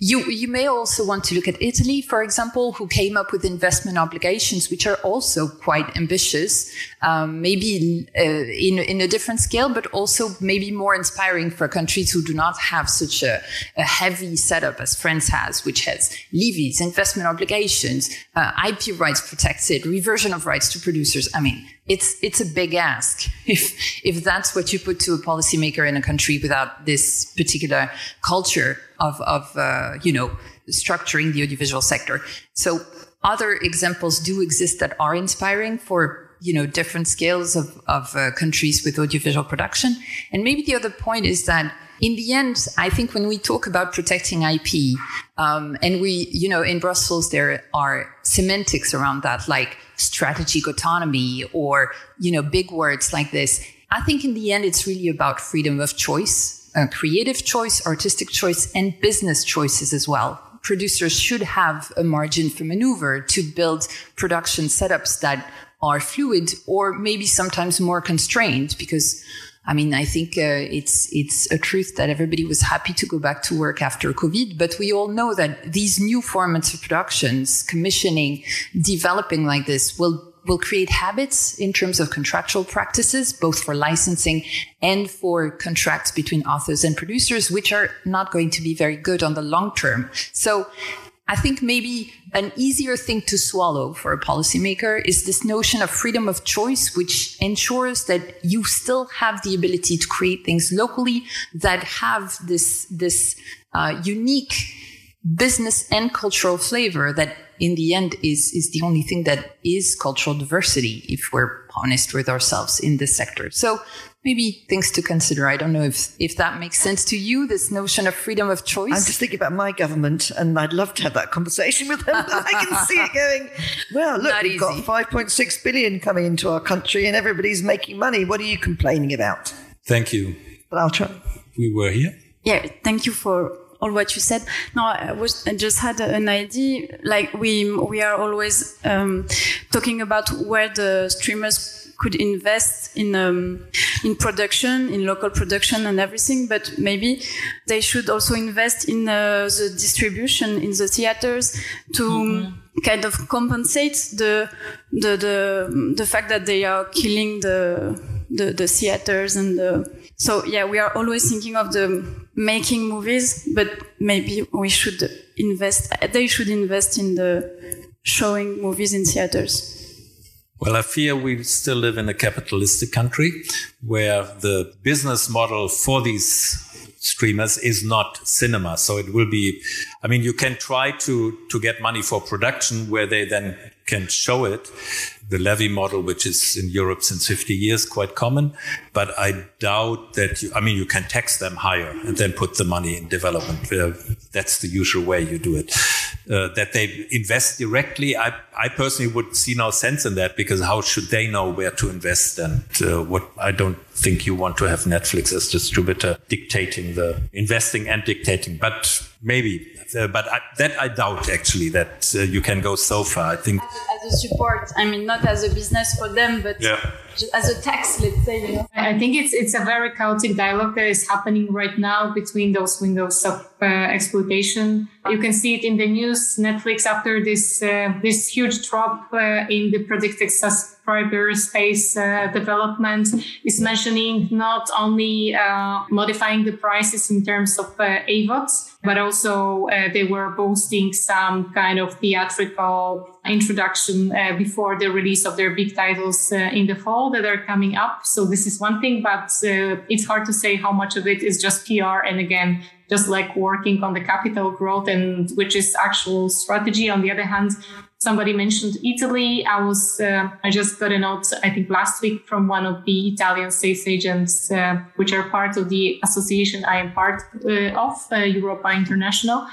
[SPEAKER 12] you, you may also want to look at Italy, for example, who came up with investment obligations, which are also quite ambitious, um, maybe uh, in, in a different scale, but also maybe more inspiring for countries who do not have such a, a heavy setup as France has, which has levies, investment obligations, uh, IP rights protected, reversion of rights to producers. I mean, it's it's a big ask if if that's what you put to a policymaker in a country without this particular culture of of uh, you know structuring the audiovisual sector. So other examples do exist that are inspiring for you know different scales of of uh, countries with audiovisual production. And maybe the other point is that in the end, I think when we talk about protecting IP, um, and we, you know, in Brussels, there are semantics around that, like strategic autonomy or, you know, big words like this. I think in the end, it's really about freedom of choice, uh, creative choice, artistic choice, and business choices as well. Producers should have a margin for maneuver to build production setups that are fluid or maybe sometimes more constrained because I mean, I think uh, it's it's a truth that everybody was happy to go back to work after COVID, but we all know that these new formats of productions, commissioning, developing like this, will will create habits in terms of contractual practices, both for licensing and for contracts between authors and producers, which are not going to be very good on the long term. So I think maybe an easier thing to swallow for a policymaker is this notion of freedom of choice, which ensures that you still have the ability to create things locally that have this, this uh, unique business and cultural flavor that in the end is is the only thing that is cultural diversity if we're honest with ourselves in this sector. So maybe things to consider. I don't know if if that makes sense to you this notion of freedom of choice.
[SPEAKER 8] I'm just thinking about my government and i'd love to have that conversation with them. But i can see it going well look
[SPEAKER 12] Not
[SPEAKER 8] we've got 5.6 billion coming into our country and everybody's making money. What are you complaining about?
[SPEAKER 4] Thank you.
[SPEAKER 8] but i'll try.
[SPEAKER 4] We were here.
[SPEAKER 13] Yeah, thank you for all what you said. No, I was I just had an idea. Like we we are always um, talking about where the streamers could invest in um, in production, in local production and everything, but maybe they should also invest in uh, the distribution in the theaters to kind of compensate the the the the fact that they are killing the the, the theaters and the so yeah we are always thinking of the making movies but maybe we should invest they should invest in the showing movies in theaters
[SPEAKER 4] Well, I fear we still live in a capitalistic country where the business model for these streamers is not cinema. So it will be, I mean, you can try to, to get money for production where they then can show it. The levy model, which is in Europe since 50 years, quite common. But I doubt that you, I mean, you can tax them higher and then put the money in development. Uh, that's the usual way you do it. Uh, that they invest directly, I, I personally would see no sense in that because how should they know where to invest and uh, what? I don't think you want to have Netflix as distributor dictating the investing and dictating, but maybe. Uh, but I, that I doubt actually that uh, you can go so far. I think
[SPEAKER 13] as a support i mean not as a business for them but
[SPEAKER 4] Yeah.
[SPEAKER 13] As a text, let's say you know
[SPEAKER 6] I think it's it's a very chaotic dialogue that is happening right now between those windows of uh, exploitation. You can see it in the news. Netflix, after this uh, this huge drop uh, in the predicted subscriber space uh, development, is mentioning not only uh, modifying the prices in terms of uh, AVODs, but also uh, they were boasting some kind of theatrical introduction uh, before the release of their big titles uh, in the fall that are coming up. So this is one thing, but uh, it's hard to say how much of it is just PR and again, just like working on the capital growth and which is actual strategy. On the other hand, somebody mentioned Italy. I was, uh, I just got a note, I think last week from one of the Italian sales agents, uh, which are part of the association I am part uh, of, uh, Europa International,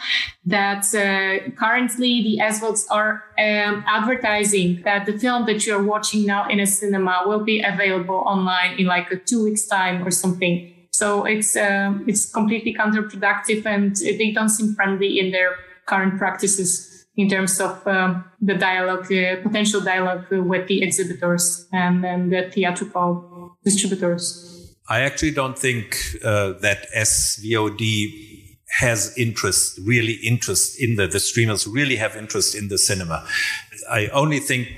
[SPEAKER 6] that uh, currently the SVODs are um, advertising that the film that you're watching now in a cinema will be available online in like a two weeks time or something. So it's um, it's completely counterproductive, and they don't seem friendly in their current practices in terms of um, the dialogue, uh, potential dialogue with the exhibitors and, and the theatrical distributors.
[SPEAKER 4] I actually don't think uh, that SVOD has interest, really interest in the, the streamers really have interest in the cinema. I only think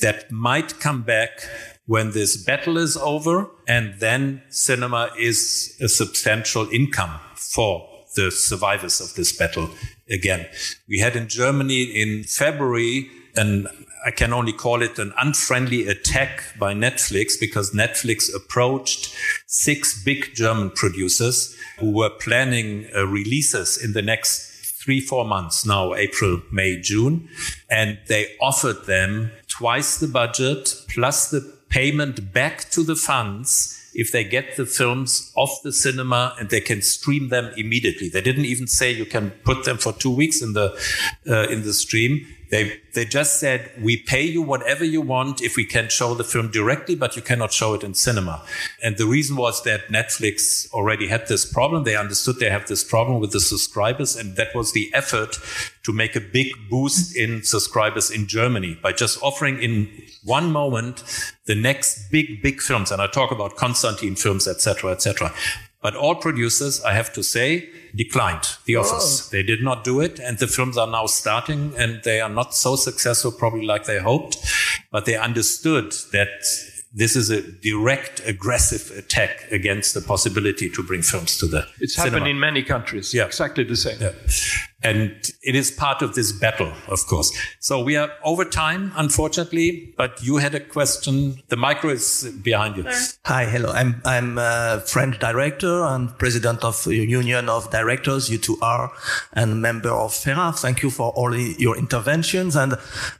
[SPEAKER 4] that might come back when this battle is over and then cinema is a substantial income for the survivors of this battle again. We had in Germany in February an I can only call it an unfriendly attack by Netflix because Netflix approached six big German producers who were planning uh, releases in the next three, four months now, April, May, June. And they offered them twice the budget plus the payment back to the funds if they get the films off the cinema and they can stream them immediately. They didn't even say you can put them for two weeks in the uh, in the stream. They they just said we pay you whatever you want if we can show the film directly, but you cannot show it in cinema. And the reason was that Netflix already had this problem. They understood they have this problem with the subscribers, and that was the effort to make a big boost in subscribers in Germany by just offering in one moment the next big big films. And I talk about Constantin films, etc., etc. But all producers, I have to say, declined the offers. They did not do it. And the films are now starting and they are not so successful, probably like they hoped. But they understood that this is a direct, aggressive attack against the possibility to bring films to the
[SPEAKER 9] It's
[SPEAKER 4] cinema.
[SPEAKER 9] happened in many countries.
[SPEAKER 4] Yeah.
[SPEAKER 9] Exactly the same.
[SPEAKER 4] Yeah. And it is part of this battle, of course. So we are over time, unfortunately, but you had a question. The micro is behind you.
[SPEAKER 14] Hi, hello. I'm, I'm a French director and president of the Union of Directors, U2R, and member of FERA. Thank you for all your interventions. And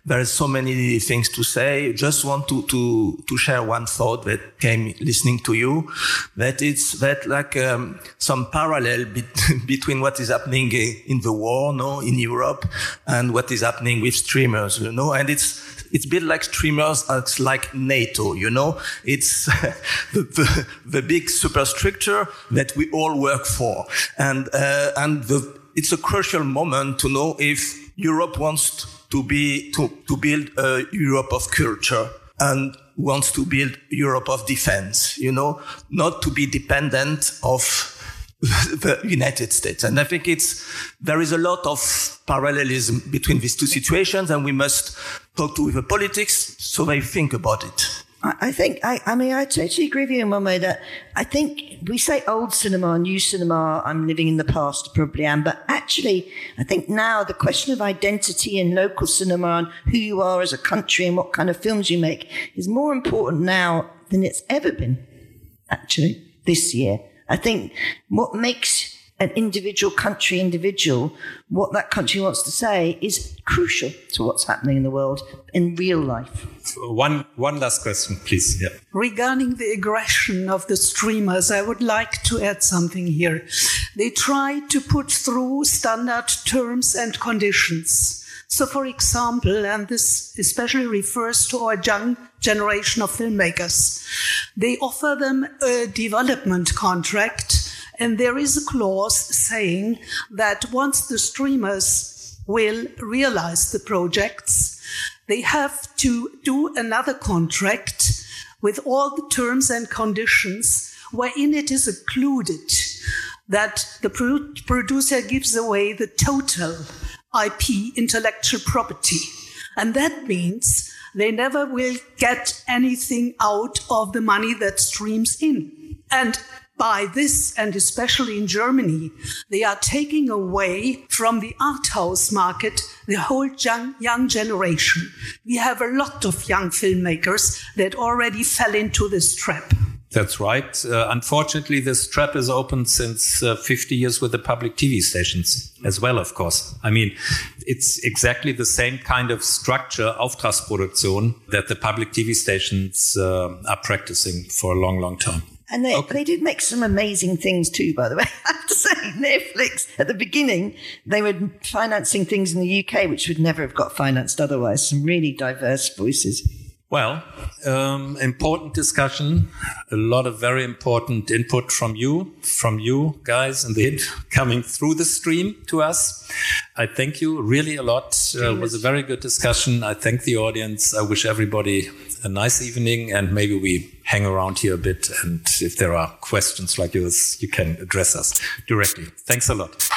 [SPEAKER 14] there is so many things to say. Just want to, to, to share one thought that came listening to you, that it's that like um, some parallel be- between what is happening in the war, no, in Europe, and what is happening with streamers, you know, and it's it's bit like streamers, it's like NATO, you know, it's the, the, the, big superstructure that we all work for, and uh, and the, it's a crucial moment to know if Europe wants to be to, to build a Europe of culture and wants to build Europe of defense, you know, not to be dependent of the United States. And I think it's, there is a lot of parallelism between these two situations and we must talk to the politics so they think about it.
[SPEAKER 8] I think, I, I mean, I totally agree with you in one way that I think we say old cinema, new cinema, I'm living in the past, probably am, but actually, I think now the question of identity and local cinema and who you are as a country and what kind of films you make is more important now than it's ever been, actually, this year. I think what makes an individual country individual, what that country wants to say is crucial to what's happening in the world in real life.
[SPEAKER 4] One, one last question, please. Yeah.
[SPEAKER 15] Regarding the aggression of the streamers, I would like to add something here. They try to put through standard terms and conditions. So, for example, and this especially refers to our young generation of filmmakers, they offer them a development contract and there is a clause saying that once the streamers will realize the projects, they have to do another contract with all the terms and conditions wherein it is included that the producer gives away the total IP intellectual property. And that means they never will get anything out of the money that streams in. And by this, and especially in Germany, they are taking away from the art house market the whole young, young generation. We have a lot of young filmmakers that already fell into this trap.
[SPEAKER 4] That's right. Uh, unfortunately, this trap is open since uh, 50 years with the public TV stations as well, of course. I mean, it's exactly the same kind of structure, Auftragsproduktion, that the public TV stations uh, are practicing for a long, long time.
[SPEAKER 8] And they, okay. they did make some amazing things too, by the way. I have to say, Netflix, at the beginning, they were financing things in the UK which would never have got financed otherwise. Some really diverse voices.
[SPEAKER 4] Well, um, important discussion, a lot of very important input from you, from you guys, indeed, coming through the stream to us. I thank you really a lot. Uh, it was a very good discussion. I thank the audience. I wish everybody a nice evening and maybe we hang around here a bit. And if there are questions like yours, you can address us directly. Thanks a lot.